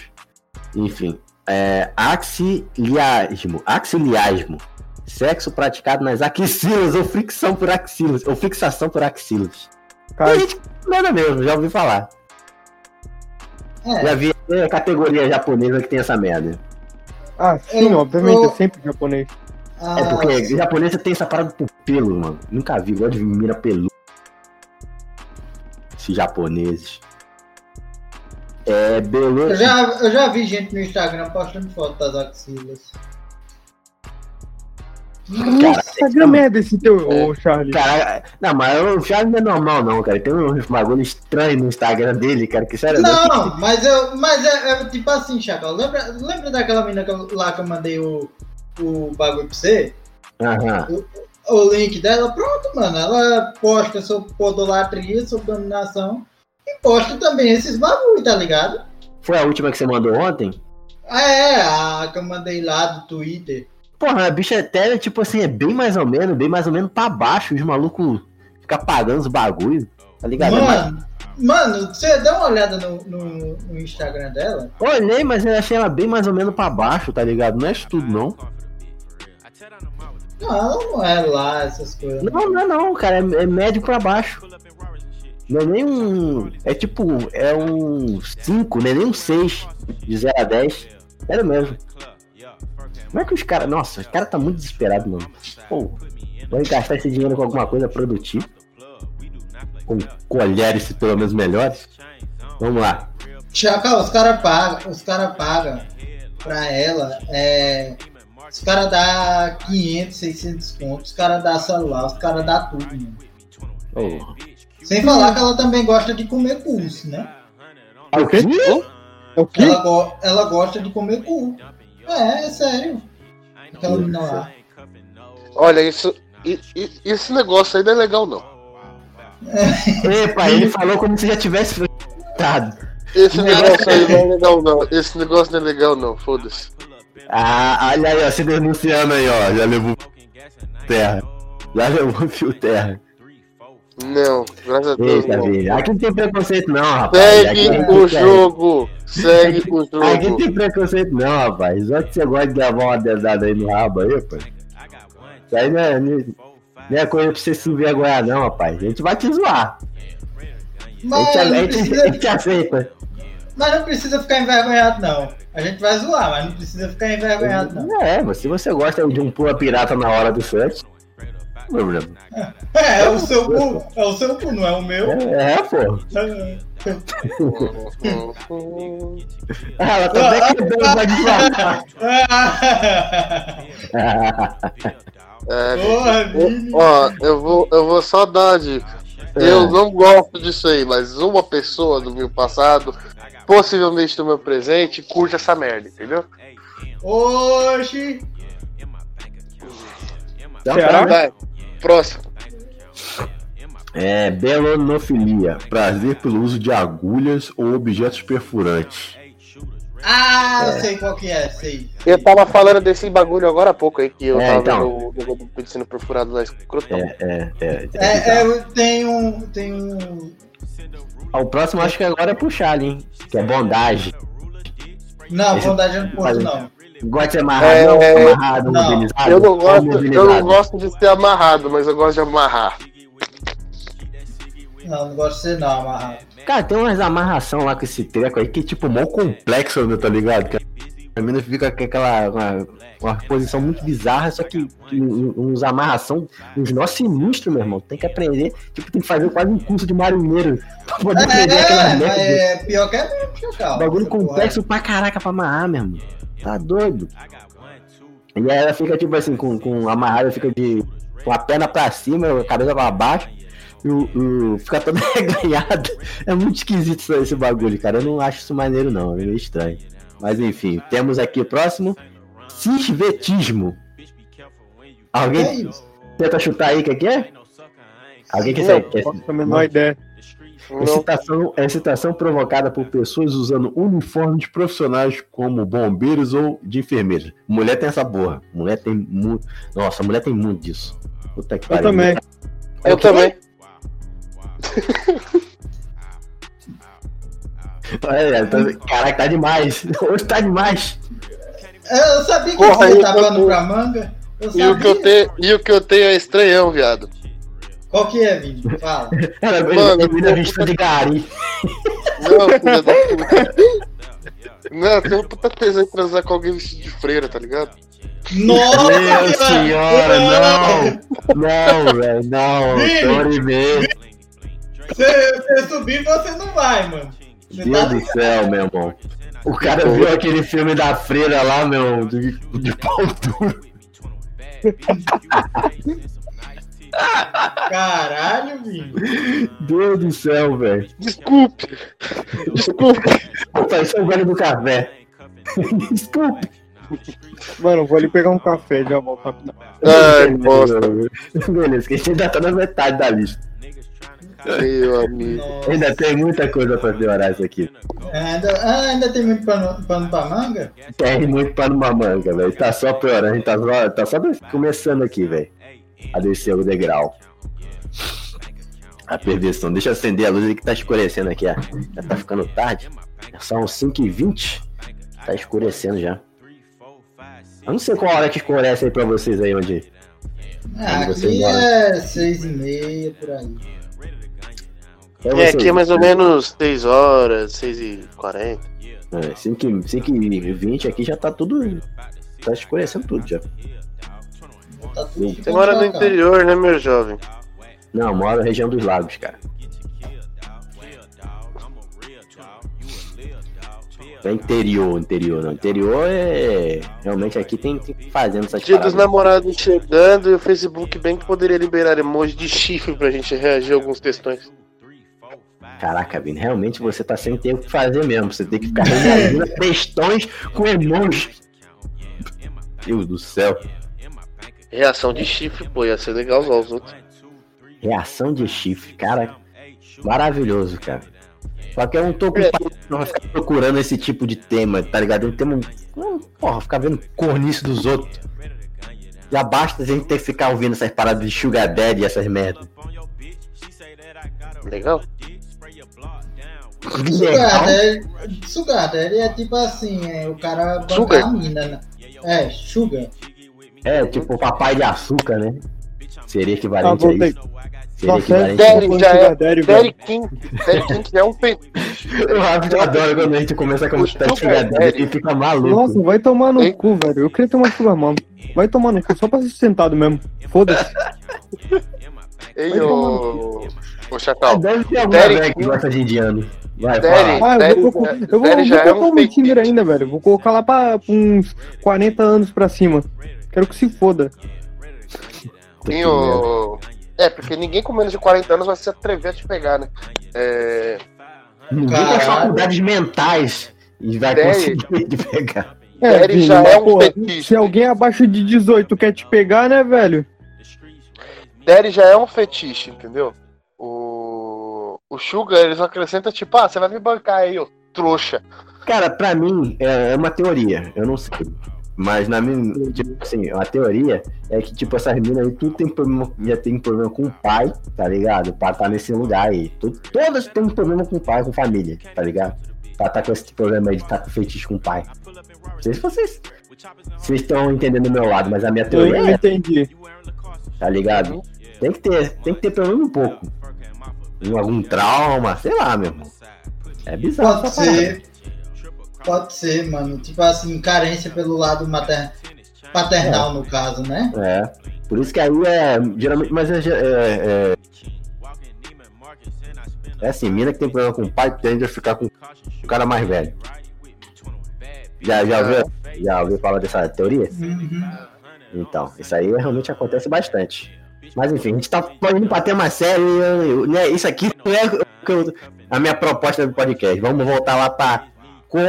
Enfim. É, axiliasmo. Axiliasmo. Sexo praticado nas axilas ou fricção por axilas. Ou fixação por axilas. Cara, Gente, nada mesmo, já ouvi falar. É. Já vi é, categoria japonesa que tem essa merda. ah, sim, Eu- obviamente, eu- é sempre japonês. Ah, É porque japonesa tem essa parada por pelo, mano. Nunca vi, gosto de mira pelu. Esses japoneses. É, beleza. eu, já, eu já vi gente no Instagram postando foto das axilas. Nossa, que merda esse teu, ô Charlie. Cara, não, mas o Charles não é normal, não, cara. Tem uns bagulho estranho no Instagram dele, cara, que sério. Não, mas eu. Mas é, é tipo assim, Chacal. Lembra, lembra daquela menina que eu- lá que eu mandei o, o bagulho pra você? Aham. o link dela, pronto, mano. Ela posta sobre podolatria, sobre dominação e posta também esses bagulho, tá ligado? Foi a última que você mandou ontem? Ah, é, a que eu mandei lá do Twitter. Porra, a bicha até, tipo assim, é bem mais ou menos, bem mais ou menos pra baixo. Os malucos ficam pagando os bagulho, tá ligado? É Mano, mano, você deu uma olhada no, no, no Instagram dela? Olhei, mas eu achei ela bem mais ou menos pra baixo, tá ligado? Não é isso tudo, não. Não, ela não é lá, essas coisas. Não, não é não, cara. É, é médio pra baixo. Não é nem um. É tipo, é um 5, não é nem um 6 de 0 a 10. Sério mesmo. Como é que os caras. Nossa, os caras tá muito desesperado, mano. Pô, vou gastar esse dinheiro com alguma coisa produtiva. Com colheres pelo menos melhores. Vamos lá. Chacal, os caras pagam, os caras pagam pra ela, é, os caras dá 500, 600 contos, os caras dá celular, os caras dá tudo, mano. Ô. Sem falar que ela também gosta de comer pulso, né? É o quê? É o quê? Ela, go- ela gosta de comer cu. É, é sério. Aquela menina lá. Olha, isso, i- i- esse negócio aí não é legal, não. Epa, ele falou como se já tivesse. Esse negócio aí não é legal, não. Esse negócio não é legal, não. Foda-se. Ah, olha aí, ó, se denunciando aí, ó. Já levou terra. Já levou fio terra. Não, graças a Deus. Eita, Não. filho. Aqui não tem preconceito, não, rapaz. Aqui Segue é o jogo. Segue o Aqui não jogo. tem preconceito, não, rapaz. Só que você gosta de gravar uma dedada aí no rabo aí, pô. Isso aí não é, não é- é coisa pra você se envergonhar, não, rapaz. A gente vai te zoar. A Mas gente, a gente- a gente aceita. Mas não precisa ficar envergonhado, não. A gente vai zoar, mas não precisa ficar envergonhado, não. É, mas se você gosta de um pula pirata na hora do sexo, não problema. É, é o seu cu, é o seu cu, não é o meu. É, é, pô. Ah, ela tá até quebrando. É, Porra, eu- ó, eu vou, eu vou só dar uma dica. É. Eu não gosto disso aí, mas uma pessoa do meu passado, possivelmente do meu presente, curte essa merda, entendeu? Oxi. Será? Vai, próximo. É, belonofilia, prazer pelo uso de agulhas ou objetos perfurantes. Ah, eu sei qual que é, sei. Eu tava falando desse bagulho agora há pouco aí, que eu É, tava então. vendo o negócio sendo perfurado lá, escrotão. É, é, é. É, é, tem um. Tem um. Ah, O próximo acho que agora é puxar ali, hein? Que é bondagem. Não, Esse- bondade eu não curto, não. Gosta de ser amarrado, É, não? é, amarrado, não. mobilizado? Eu não gosto, eu mobilizado? não gosto de ser amarrado, mas eu gosto de amarrar. Não, não gosto de ser não, amarrado. Cara, tem umas amarração lá com esse treco aí que é tipo mó complexo, né, tá ligado? Que a menina fica com aquela uma, uma posição muito bizarra, só que, uns amarração, uns nós sinistros, meu irmão. Tem que aprender, tipo, tem que fazer quase um curso de marinheiro pra poder aprender aquela É, mas merda. é pior que é mesmo, Chacal. Bagulho complexo pra caraca pra amarrar, meu irmão. Tá doido. E aí ela fica tipo assim, com, com amarrada, fica de. com a perna pra cima, a cabeça pra baixo. E o, o- fica toda reganhada. É muito esquisito esse bagulho, cara. Eu não acho isso maneiro, não. É meio estranho. Mas enfim, temos aqui o próximo. Cisvetismo. É Alguém isso. tenta chutar aí o que que é? Alguém quer Não, saber? Quer- Faço a menor ideia. Não, Excitação, excitação provocada por pessoas usando uniformes profissionais como bombeiros ou de enfermeiros. Mulher tem essa porra. Mulher tem muito. Nossa, mulher tem muito disso. Puta que Eu pariu. também. eu também. Tá- Caraca, tá demais. Hoje tá demais. Eu sabia que Porra, você tava no pra manga. E o, que eu tenho, e o que eu tenho é estranhão, viado. Qual que é, Vini? Fala. Ela Mano, eu- vista de gari. Não, filha da puta. Não, eu tenho um puta tesão em transar com alguém vestido de freira, tá ligado? Nossa Meu senhora, não! Não, velho, não. Vini. Mesmo. Você, você subir, você não vai, mano. Deus do céu, meu irmão. O cara viu aquele filme da freira lá, meu, de, de pau duro. Caralho, Vini. Deus do céu, velho. Desculpe. Desculpe. Opa, isso é o velho do café. Desculpe. Mano, vou ali pegar um café já volto rapidão. Ai, bosta, Beleza, que a gente ainda tá na metade da lista. Meu amigo. Nossa. Ainda tem muita coisa pra piorar isso aqui. Ainda, ah, ainda tem muito pano, pano pra manga? Tem muito pano numa manga, velho. Tá só piorando, tá só, tá só começando aqui, velho. A descer o degrau. A perversão. Deixa eu acender a luz aí que tá escurecendo aqui, ó. Já tá ficando tarde. São 5h20. Tá escurecendo já. Eu não sei qual hora que escurece aí pra vocês aí onde. Ah, Onde aqui é seis e meia, por aí. É, aqui é mais ou menos 6 horas, 6 e 40. É, 5 e 5 e 20 aqui já tá tudo. Tá escurecendo tudo já. Tá tudo Você mora no interior, né, meu jovem? Não, moro na região dos lagos, cara. É interior, interior, não. Interior é. Realmente aqui tem, tem fazendo essas Dia dos paradas. namorados chegando e o Facebook bem que poderia liberar emoji de chifre pra gente reagir a alguns textões. Caraca, Vini, realmente você tá sem ter o que fazer mesmo. Você tem que ficar reagindo a textões com emojis. Deus do céu. Reação de chifre, pô, ia ser legal usar os outros. Reação de chifre, cara. Maravilhoso, cara. Só que eu não tô ocupado pra ficar procurando esse tipo de tema, tá ligado? Um tema. Não, porra, ficar vendo cornice dos outros. Já basta a gente ter que ficar ouvindo essas paradas de Sugar Daddy e essas merdas. Legal? Sugar Daddy, Sugar Daddy é tipo assim, é o cara bancar Sugar? a mina, né? É, sugar. É, tipo papai de açúcar, né? Seria Ah, equivalente a voltei. isso. Seria é a. Daddy já é. Daddy. Daddy King. Daddy King já é um fetiche. O Rafa adora quando a gente começa a comentar O Sugar Daddy Daddy. e fica maluco. Nossa, vai tomar no Hein? cu, velho. Eu queria ter uma sugar mama. Vai tomar no cu, só pra ser sentado mesmo. Foda-se. Ei, ô. Ô, Ah, Chacal. Deve ter alguma que gosta de indiano. Vai, fala. Ah, eu vou, procu- já- eu vou, já vou é colocar um o meu Tinder ainda, velho. Vou colocar lá pra uns 40 anos pra cima. Quero que se foda. Tem o. É, porque ninguém com menos de 40 anos vai se atrever a te pegar, né? É. Ninguém tem faculdades mentais e vai Daddy. conseguir de pegar. É, Daddy já é um porra, fetiche. Se alguém abaixo de 18 quer te pegar, né, velho? Daddy já é um fetiche, entendeu? O. O Sugar, eles acrescentam tipo, ah, você vai me bancar aí, ô trouxa. Cara, pra mim é é uma teoria, eu não sei. Mas na minha, tipo assim, a teoria é que, tipo, essas minas aí, tudo tem problema, já tem problema com o pai, tá ligado? Pra estar nesse lugar aí. Tu- todas têm problema com o pai, com família, tá ligado? Pra estar com esse problema aí de estar com fetiche com o pai. Não sei se vocês. Vocês estão entendendo o meu lado, mas a minha Eu teoria não é, entendi. tá ligado? Tem que ter, tem que ter pelo menos um pouco. Um, algum trauma, sei lá, meu irmão. É bizarro Pode ser. Pode ser, mano. Tipo assim, carência pelo lado mater... paternal, no caso, né? É. Por isso que aí é. Geralmente. Mas é. É, é, é assim, mina que tem problema com o pai tende a ficar com o cara mais velho. Já, já ouviu? Já ouviu falar dessa teoria? Uhum. Então, isso aí realmente acontece bastante. Mas enfim, a gente tá indo pra tema sério, eu- né? Isso aqui não é a minha proposta do podcast. Vamos voltar lá pra co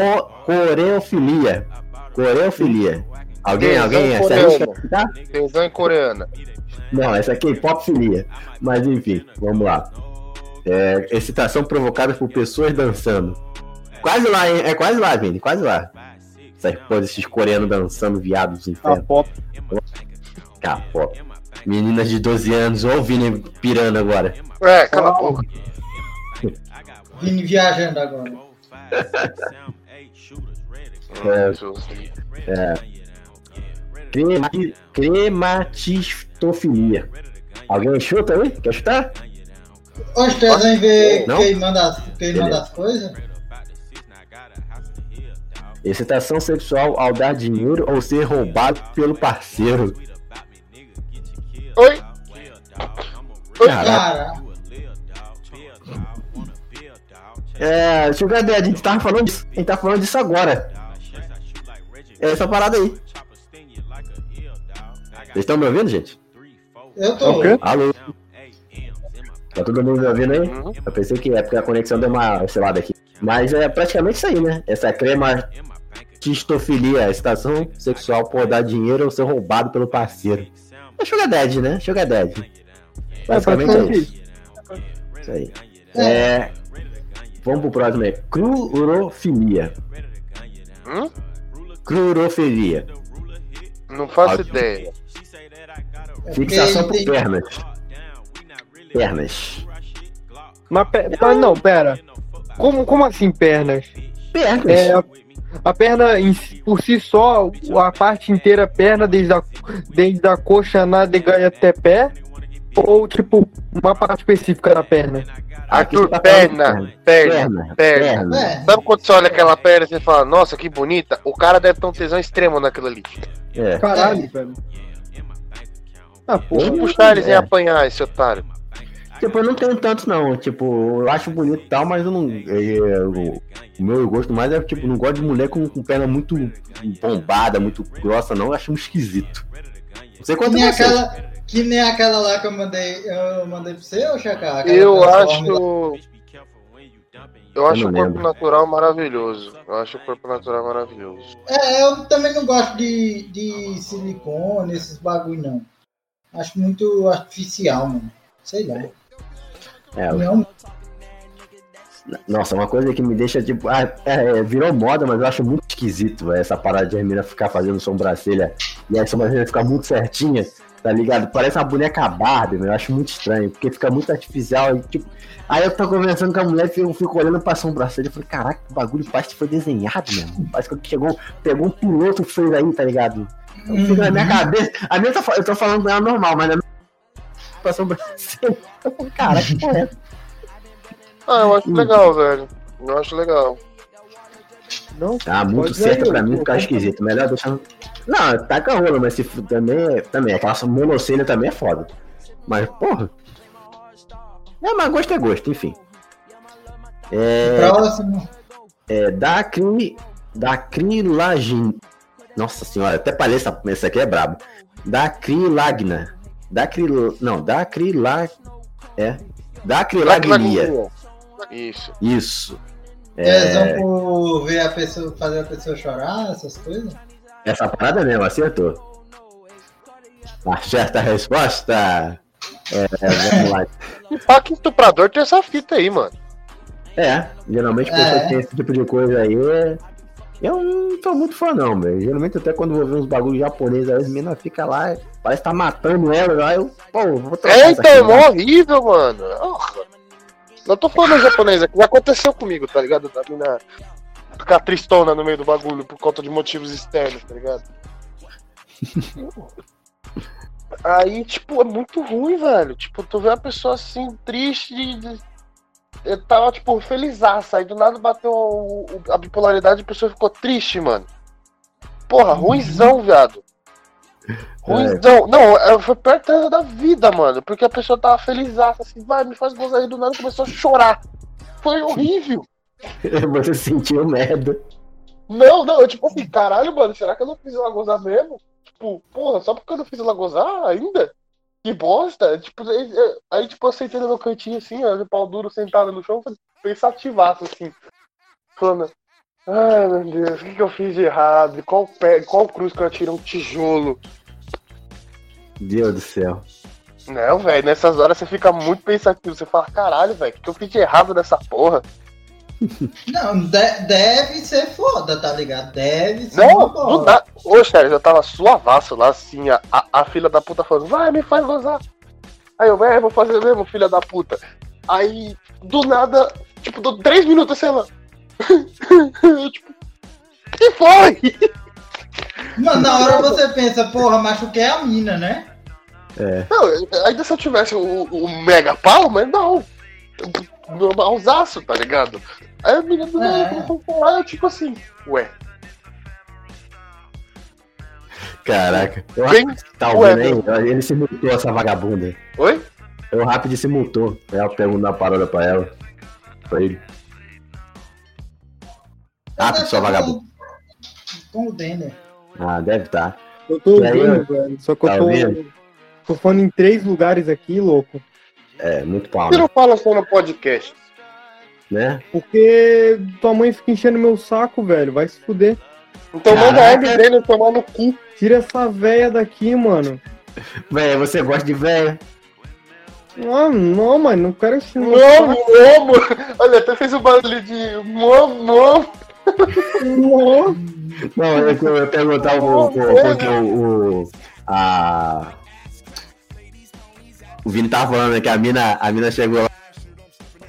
coreofilia. Coreofilia. Alguém, alguém? Essa coreano. aí? Tesão em coreana. Não, essa aqui é hipopfilia. Mas enfim, vamos lá. É, excitação provocada por pessoas dançando. Quase lá, hein? É quase lá, Vini, quase lá. Essas coisas, esses coreanos dançando viados do inferno. pop. Ah, pô. Meninas de 12 anos, ou Vini pirando agora. É, cala a boca. Vini viajando agora. É. Jesus. Crema, crematistofilia. Alguém chuta aí? Quer chutar? Ô, Stezão vê Não? queimando as, queimando Beleza. as coisas? Excitação sexual ao dar dinheiro ou ser roubado pelo parceiro. Oi? Caraca. Cara, É, Sugar Daddy, a gente tava falando disso. A gente tá falando disso agora. É essa parada aí. Vocês estão me ouvindo, gente? eu tô. O quê? Alô? Tá todo mundo me ouvindo aí? Uhum. Eu pensei que é porque a conexão deu uma oscilada aqui. Mas é praticamente isso aí, né? Essa crema Tistofilia, excitação sexual por dar dinheiro ou ser roubado pelo parceiro. É Sugar Daddy, né? Sugar Daddy. Basicamente é praticamente isso. Isso aí. É, vamos pro próximo aí. Crurofilia. Hum? Crurofilia. Não faço Ótimo. ideia. Fixação por Tem- tem- pernas. Pernas. Mas, pe- mas não, pera. Como, como assim pernas? Pernas. É, a, perna em por si só, a parte inteira perna, desde a, desde a coxa, nádega e até pé? Ou, tipo, uma parte específica da perna? Aqui Arthur, tá perna, perna. perna, Perna. perna. Perna. É, Sabe quando você olha aquela perna e você fala, nossa, que bonita? O cara deve ter um tesão extremo naquilo ali. É. Caralho, velho. Ah, porra. Vamos puxar eles É. em apanhar esse otário. Tipo, eu não tenho tantos não. Tipo, eu acho bonito e tal, mas eu não. é, é, o, meu gosto mais é, tipo, não gosto de mulher com, com perna muito bombada, muito grossa, não. Eu acho muito esquisito. Não sei que quanto nem, você. aquela, que nem aquela lá que eu mandei, eu mandei pra você, ô Chacal? Aquela Eu acho. Eu acho não o corpo lembro. natural maravilhoso. Eu acho o corpo natural maravilhoso. É, eu também não gosto de, de silicone, esses bagulho não. Acho muito artificial, mano. Sei lá. É, Não, nossa, uma coisa que me deixa, tipo, ah, é, virou moda, mas eu acho muito esquisito, véio, essa parada de a menina ficar fazendo sobrancelha e a sobrancelha ficar muito certinha, tá ligado? Parece uma boneca Barbie, meu, eu acho muito estranho, porque fica muito artificial e, tipo, aí eu tô conversando com a mulher e eu fico olhando pra sobrancelha e falei, caraca, que bagulho parece que foi desenhado, mesmo. Parece que chegou, pegou um piloto e fez aí, tá ligado? Eu fico na minha cabeça, a minha tá, eu tô falando ela normal, mas na minha pra sobrancelha, caraca, que porra é essa? Ah, eu acho legal, velho. Eu acho legal. Não? Ah, muito certo ir, pra mim ficar esquisito. Melhor deixar. Não, taca a rola, mas se também, é- também, aquela monocelha também é foda. Mas, porra. É, mas gosto é gosto, enfim. É, próximo. é da cri, da crilagin. Nossa senhora, até parece essa, essa aqui é brabo. Da crilagna. Da cril, não, da crilag é. Da acrilagnia. Isso. Isso. Eles É, vão por ver a pessoa, fazer a pessoa chorar, essas coisas? essa parada mesmo, acertou. Acerta a resposta. É, vamos lá. E que estuprador tem essa fita aí, mano. É, geralmente É. pessoa que tem esse tipo de coisa aí. Eu não sou muito fã, não, velho. Geralmente, até quando vou ver uns bagulhos japoneses, aí as meninas ficam lá, parece que tá matando ela. Aí eu, pô, vou trocar É, então, é né? horrível, mano. Não tô falando japonês aqui, aconteceu comigo, tá ligado? Da mina ficar tristona no meio do bagulho por conta de motivos externos, tá ligado? Aí, tipo, é muito ruim, velho. Tipo, tu vê a pessoa assim, triste. de- Eu tava, tipo, felizaça. Aí do nada bateu a bipolaridade e a pessoa ficou triste, mano. Porra, ruizão, viado. Ruizão. Não, é- foi perto da vida, mano. Porque a pessoa tava felizaça, assim, vai, me faz gozar aí do nada começou a chorar. Foi horrível. Você sentiu merda. Não, não, eu tipo assim, caralho, mano, será que eu não fiz ela gozar mesmo? Tipo, porra, só porque eu não fiz ela gozar ainda? Que bosta! Tipo, aí, tipo, eu sentei no meu cantinho assim, ó, de pau duro sentado no chão, pensativaço, assim. Falando, ai meu Deus, o que, que eu fiz de errado? Qual, pé, qual cruz que eu atirei um tijolo? Deus do céu. Não, velho, nessas horas você fica muito pensativo. Você fala, caralho, velho, o que, que eu fiz de errado nessa porra? Não, de- deve ser foda, tá ligado? Deve ser Não, do nada. Ô, sério, eu tava suavaço lá, assim, a, a, filha da puta falando, vai, me faz gozar. Aí eu, é, vou fazer mesmo, filha da puta. Aí, do nada, tipo, dou três minutos, sei lá. eu, tipo, que foi? Mano, na hora você pensa, porra, machuquei a mina, né? Não, ainda se eu tivesse o, o mega pau, mas não. Normalzaço, tá ligado? Aí a menina do nada É. começou a falar, eu, tipo assim, ué, Caraca. Eu Bem- rápido tá Ué, ouvindo aí? Ele se multou, essa vagabunda. oi? Eu rápido se multou. Ela perguntou a parada pra ela. Pra ele. Rápido, sua vagabunda. Com o Denner. Ah, deve tá. Eu tô aí, ouvindo, velho. Só que tá eu tô. ouvindo? Tô falando em três lugares aqui, louco. É, muito pau, Por que né? não fala só no podcast? né? Porque tua mãe fica enchendo meu saco, velho. Vai se fuder. Então manda a Caraca. Daniel tomar no cu. Tira essa véia daqui, mano. Véi, você gosta de véia? Não, não, mano, não quero esse momo. Olha, até fez o barulho de momo, momo. Não. Não, eu ia perguntar o, o, o, o- a o Vini tava falando né, que a mina, a mina chegou lá.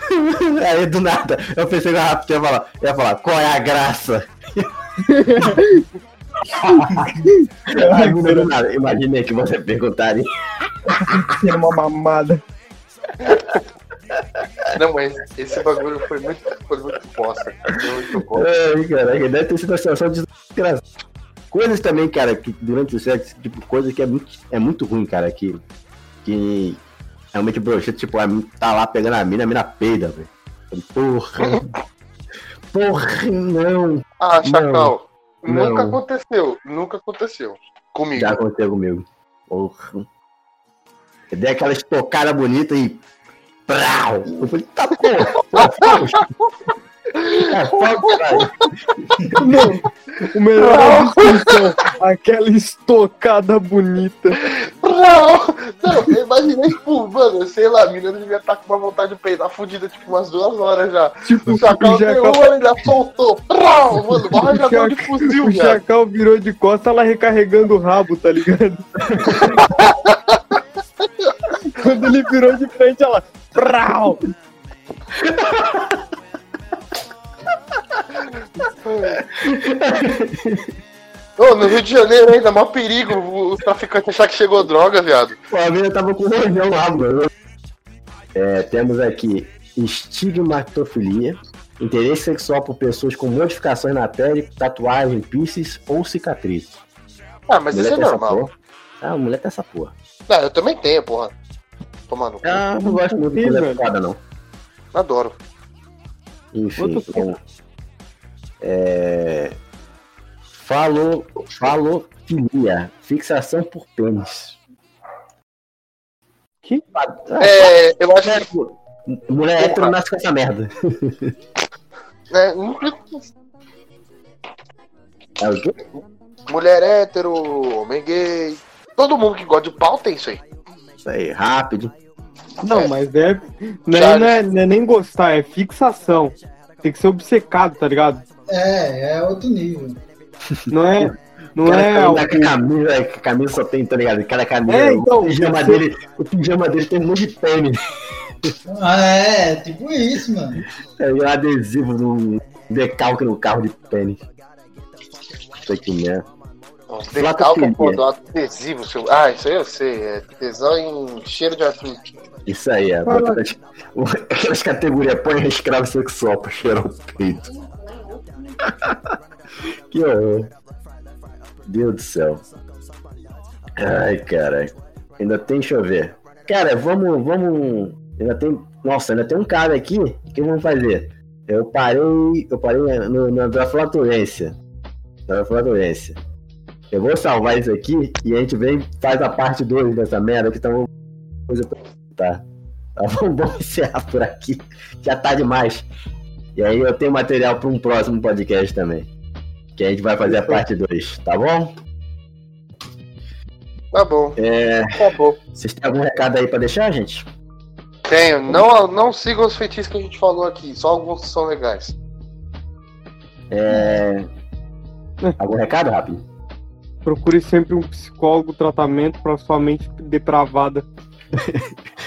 Aí do nada, eu pensei que o Rafa ia falar, ia falar, qual é a graça? Aí, do nada, imaginei que você perguntaria. Tira uma mamada. Não, mas esse bagulho foi muito, foi muito bosta, cara. Foi muito bosta. Ai, caraca, deve ter sido uma situação de desgraça. Coisas também, cara, que durante o sexo, tipo, coisa que é muito, é muito ruim, cara, que, que realmente broxeta, tipo, tá lá pegando a mina, a mina peida, velho. Porra. Porra, não. Ah, Chacal, Não. nunca aconteceu, nunca aconteceu. Comigo. Já aconteceu comigo. Porra. Eu dei aquela estocada bonita e. Prau! Eu falei, tá porra! Tá caralho. Não. O melhor é descrição. Aquela estocada bonita. Não, não, eu imaginei, tipo, mano, sei lá, a menina devia estar com uma vontade de peidar fudida, tipo, umas duas horas já. Tipo, O Chacal o Jacal, pegou, ele já soltou. Prau, mano, um arranjador de fuzil, o velho. Chacal virou de costas, ela recarregando o rabo, tá ligado? Quando ele virou de frente, ela. Prau! Ô, no Rio de Janeiro ainda, maior perigo os traficantes achar que chegou droga, viado. Pô, a mina tava com um rojão lá, mano. É, temos aqui estigmatofilia, interesse sexual por pessoas com modificações na pele, tatuagem, piercings ou cicatrizes. Ah, mas isso é normal. porra. Ah, a mulher tem essa porra. Ah, eu também tenho, porra. Tomando. Ah, não gosto muito de mulher não. Adoro. Enfim, Outro. É... Falou, falofilia, fixação por pênis. Que? É, eu acho é, que. mulher hétero nasce com essa merda. É, não- É o quê? mulher hétero, homem gay. Todo mundo que gosta de pau tem isso aí. Isso aí, rápido. Não, mas é. Não é, não é- não é nem gostar, é fixação. Tem que ser obcecado, tá ligado? É, é outro nível. Não é. Não O cara é. tá a camisa, que a camisa só tem, tá ligado? Cada camisa, É, então, o, pijama você- dele, o pijama dele tem um monte de pênis. Ah, é, tipo isso, mano. É um adesivo no decalque no carro de pênis. Isso aqui mesmo. Nossa, Flatofilia. Decalque, pô, do adesivo. Seu... Ah, isso aí eu sei. É tesão em cheiro de açúcar. Isso aí, é. Aquelas, aquelas categorias, põe escravo sexual pra cheirar o peito. que horror. Deus do céu. Ai, caralho. Ainda tem, deixa eu ver. Cara, vamos, vamos. Ainda tem. Nossa, ainda tem um cara aqui. O que vamos fazer? Eu parei. Eu parei no, no, da flatulência. Da flatulência. Eu vou salvar isso aqui e a gente vem faz a parte 2 dessa merda que tá uma coisa pra Tá. Bom, vamos encerrar por aqui. Já tá demais. E aí eu tenho material para um próximo podcast também. Que a gente vai fazer a parte 2, tá bom? Tá bom, É, tá bom. vocês têm algum recado aí para deixar, gente? Tenho. Não, não sigam os feitiços que a gente falou aqui. Só alguns que são legais. É... Algum recado rápido? Procure sempre um psicólogo, tratamento pra sua mente depravada.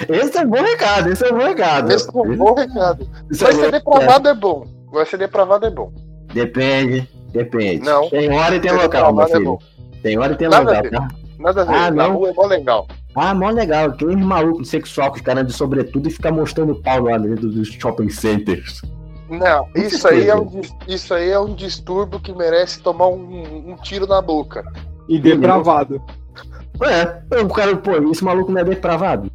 Esse é um bom recado, esse é um bom recado. Esse é um bom recado. Esse é Vai ser bom depravado é bom. Vai ser depravado é bom. Depende, depende. Não. Tem hora e tem local, meu é filho. bom. Tem hora e tem Nada local, tá? Nada a ver. Ah, Na não. rua é mó legal. Ah, mó legal. Aqueles malucos sexual com os caras de sobretudo e ficar mostrando o pau lá dentro dos shopping centers. Não, isso aí, é um, isso aí é um distúrbio que merece tomar um, um tiro na boca. E depravado. Ué, o cara, pô, esse maluco não é depravado?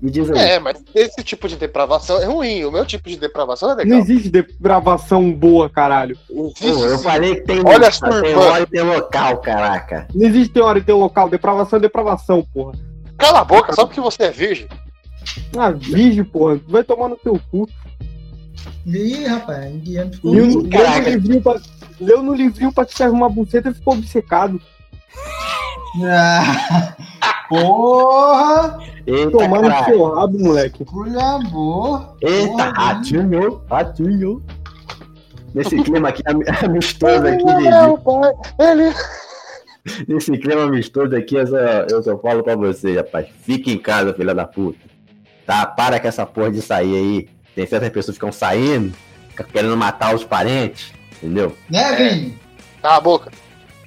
Me diz aí. É, mas esse tipo de depravação é ruim. O meu tipo de depravação é Não legal. existe depravação boa, caralho. Existe, Pô, eu sim. falei que tem, Olha tem hora e tem local, caraca. Não existe tem hora e tem local. Depravação é depravação, porra. Cala a boca, só porque você é virgem. Ah, virgem, porra. Vai tomar no teu cu. Ih, rapaz, indiano ficou. Leu, no- livrinho pra, leu no livrinho pra te arrumar buceta e ficou obcecado. Ah, porra! Eita, Tomar no caralho. seu rabo, moleque. Por amor! Eita, Porra, ratinho, ratinho. Nesse clima aqui ami- amistoso aqui, de, é ele nesse clima amistoso aqui, eu só, eu só falo pra você, rapaz. Fique em casa, filha da puta. Tá? Para com essa porra de sair aí. Tem certas pessoas que ficam saindo, querendo matar os parentes, entendeu? Né, Vini? Cala a boca.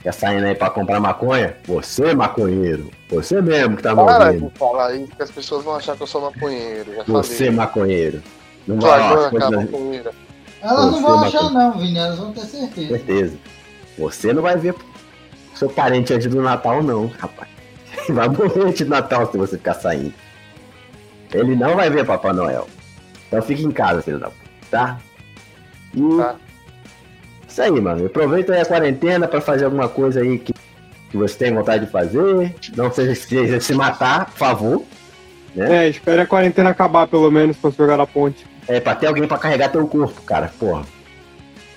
Quer saindo aí pra comprar maconha? Você, maconheiro. Você mesmo que tá me Para de ouvindo. falar isso, que as pessoas vão achar que eu sou maconheiro. Já Você, falei. maconheiro. Não vai irmã, cara, coisa-. Elas não vão achar, Matheus. não, Vini. Elas vão ter certeza. certeza. Você não vai ver seu parente antes do Natal, não, rapaz. Vai morrer antes do Natal se você ficar saindo. Ele não vai ver Papai Noel. Então fique em casa, filho da puta, tá? E Tá. Isso aí, mano. Aproveita aí a quarentena pra fazer alguma coisa aí que, que você tem vontade de fazer. Não seja seja se matar, por favor. É, espere a quarentena acabar, pelo menos, pra jogar na ponte. É, pra ter alguém pra carregar teu corpo, cara. Porra.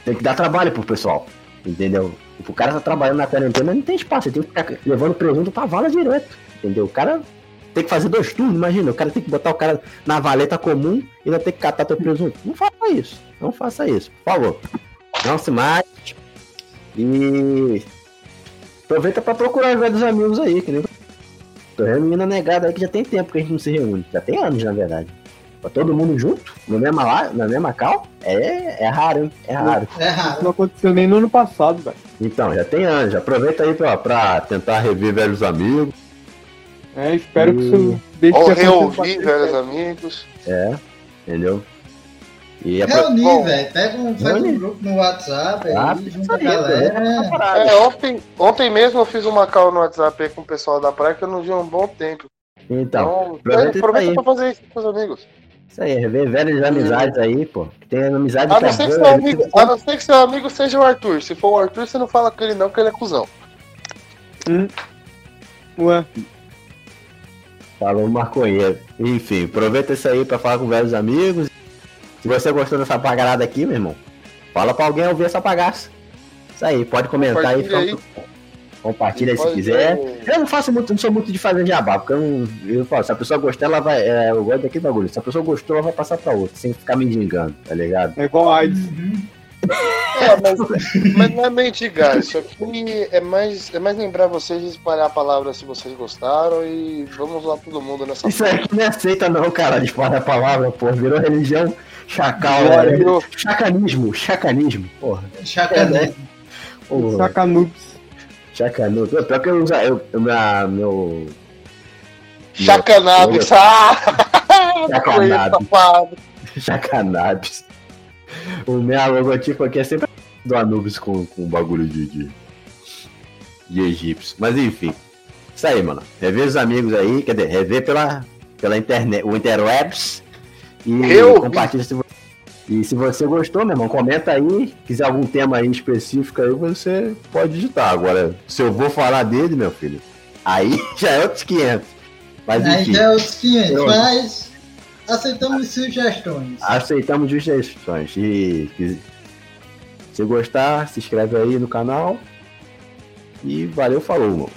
Tem que dar trabalho pro pessoal. Entendeu? O cara tá trabalhando na quarentena, não tem espaço. Ele tem que ficar levando presunto pra vala direto. Entendeu? O cara tem que fazer dois turnos, imagina. O cara tem que botar o cara na valeta comum e ainda tem que catar teu presunto. Não faça isso. Não faça isso, por favor. Não se mate. E. Aproveita pra procurar os velhos amigos aí, que nem. Tô reunindo a negada aí que já tem tempo que a gente não se reúne. Já tem anos, na verdade. Pra todo mundo junto, na mesma, lá, na mesma cal, é, é raro, hein? É raro. É Isso raro. não aconteceu nem no ano passado, velho. Então, já tem anos. Aproveita aí pra, pra tentar rever velhos amigos. É, espero que Hum. isso deixe Ou reouvir, velhos amigos. É, entendeu? E Reunir, velho. Pega um, um grupo no WhatsApp aí, Ah, junta isso a aí, galera. né? É, ontem, ontem mesmo eu fiz uma call no WhatsApp aí com o pessoal da praia que eu não vi um bom tempo. Então, Então, aproveita aí. pra fazer isso com seus amigos. isso aí, rever velhas amizades aí, pô. Tem amizade A que não, é ser que seu ele amigo, a não ser que seu amigo seja o Arthur. Se for o Arthur, você não fala com ele não, que ele é cuzão. Ué, Falou maconheiro. Enfim, aproveita isso aí pra falar com velhos amigos. Se você gostou dessa pagarada aqui, meu irmão, fala pra alguém ouvir essa bagaça. Isso aí, pode comentar aí. Compartilha fala- Compartilha se quiser. ser- Eu não faço muito, não sou muito de fazer jabá, porque eu não. Eu falo, se a pessoa gostar, ela vai. É, eu gosto daquele bagulho. Se a pessoa gostou, ela vai passar pra outra, sem ficar me gingando, tá ligado? é igual AIDS. É, mas, mas não é mendigar. Isso aqui é mais, é mais lembrar vocês de espalhar a palavra se vocês gostaram e vamos lá todo mundo nessa Isso aí não é aceita, não, cara. De falar a palavra, porra. Virou religião chacal, né? Chacanismo, chacanismo, porra. Chacanismo. porra. Sacanubes. Chacanudo. Pô, Pior que eu uso. Eu, eu, minha, meu. Chacanabis. Ah! Chacanabis. Chacanabis. O meu logotipo aqui é sempre do Anubis com, com bagulho de, de, de egípcio. Mas enfim. Isso aí, mano. Rever os amigos aí, quer dizer, rever pela, pela internet, o interwebs. E Eu compartilha se você. E se você gostou, meu irmão, comenta aí. Quiser algum tema aí específico aí, você pode digitar. Agora, se eu vou falar dele, meu filho, aí já é outros 500. Mas Aí enfim. já é outros 500, Pronto. mas aceitamos sugestões. Aceitamos sugestões. E se- se gostar, se inscreve aí no canal. E valeu, falou, mano.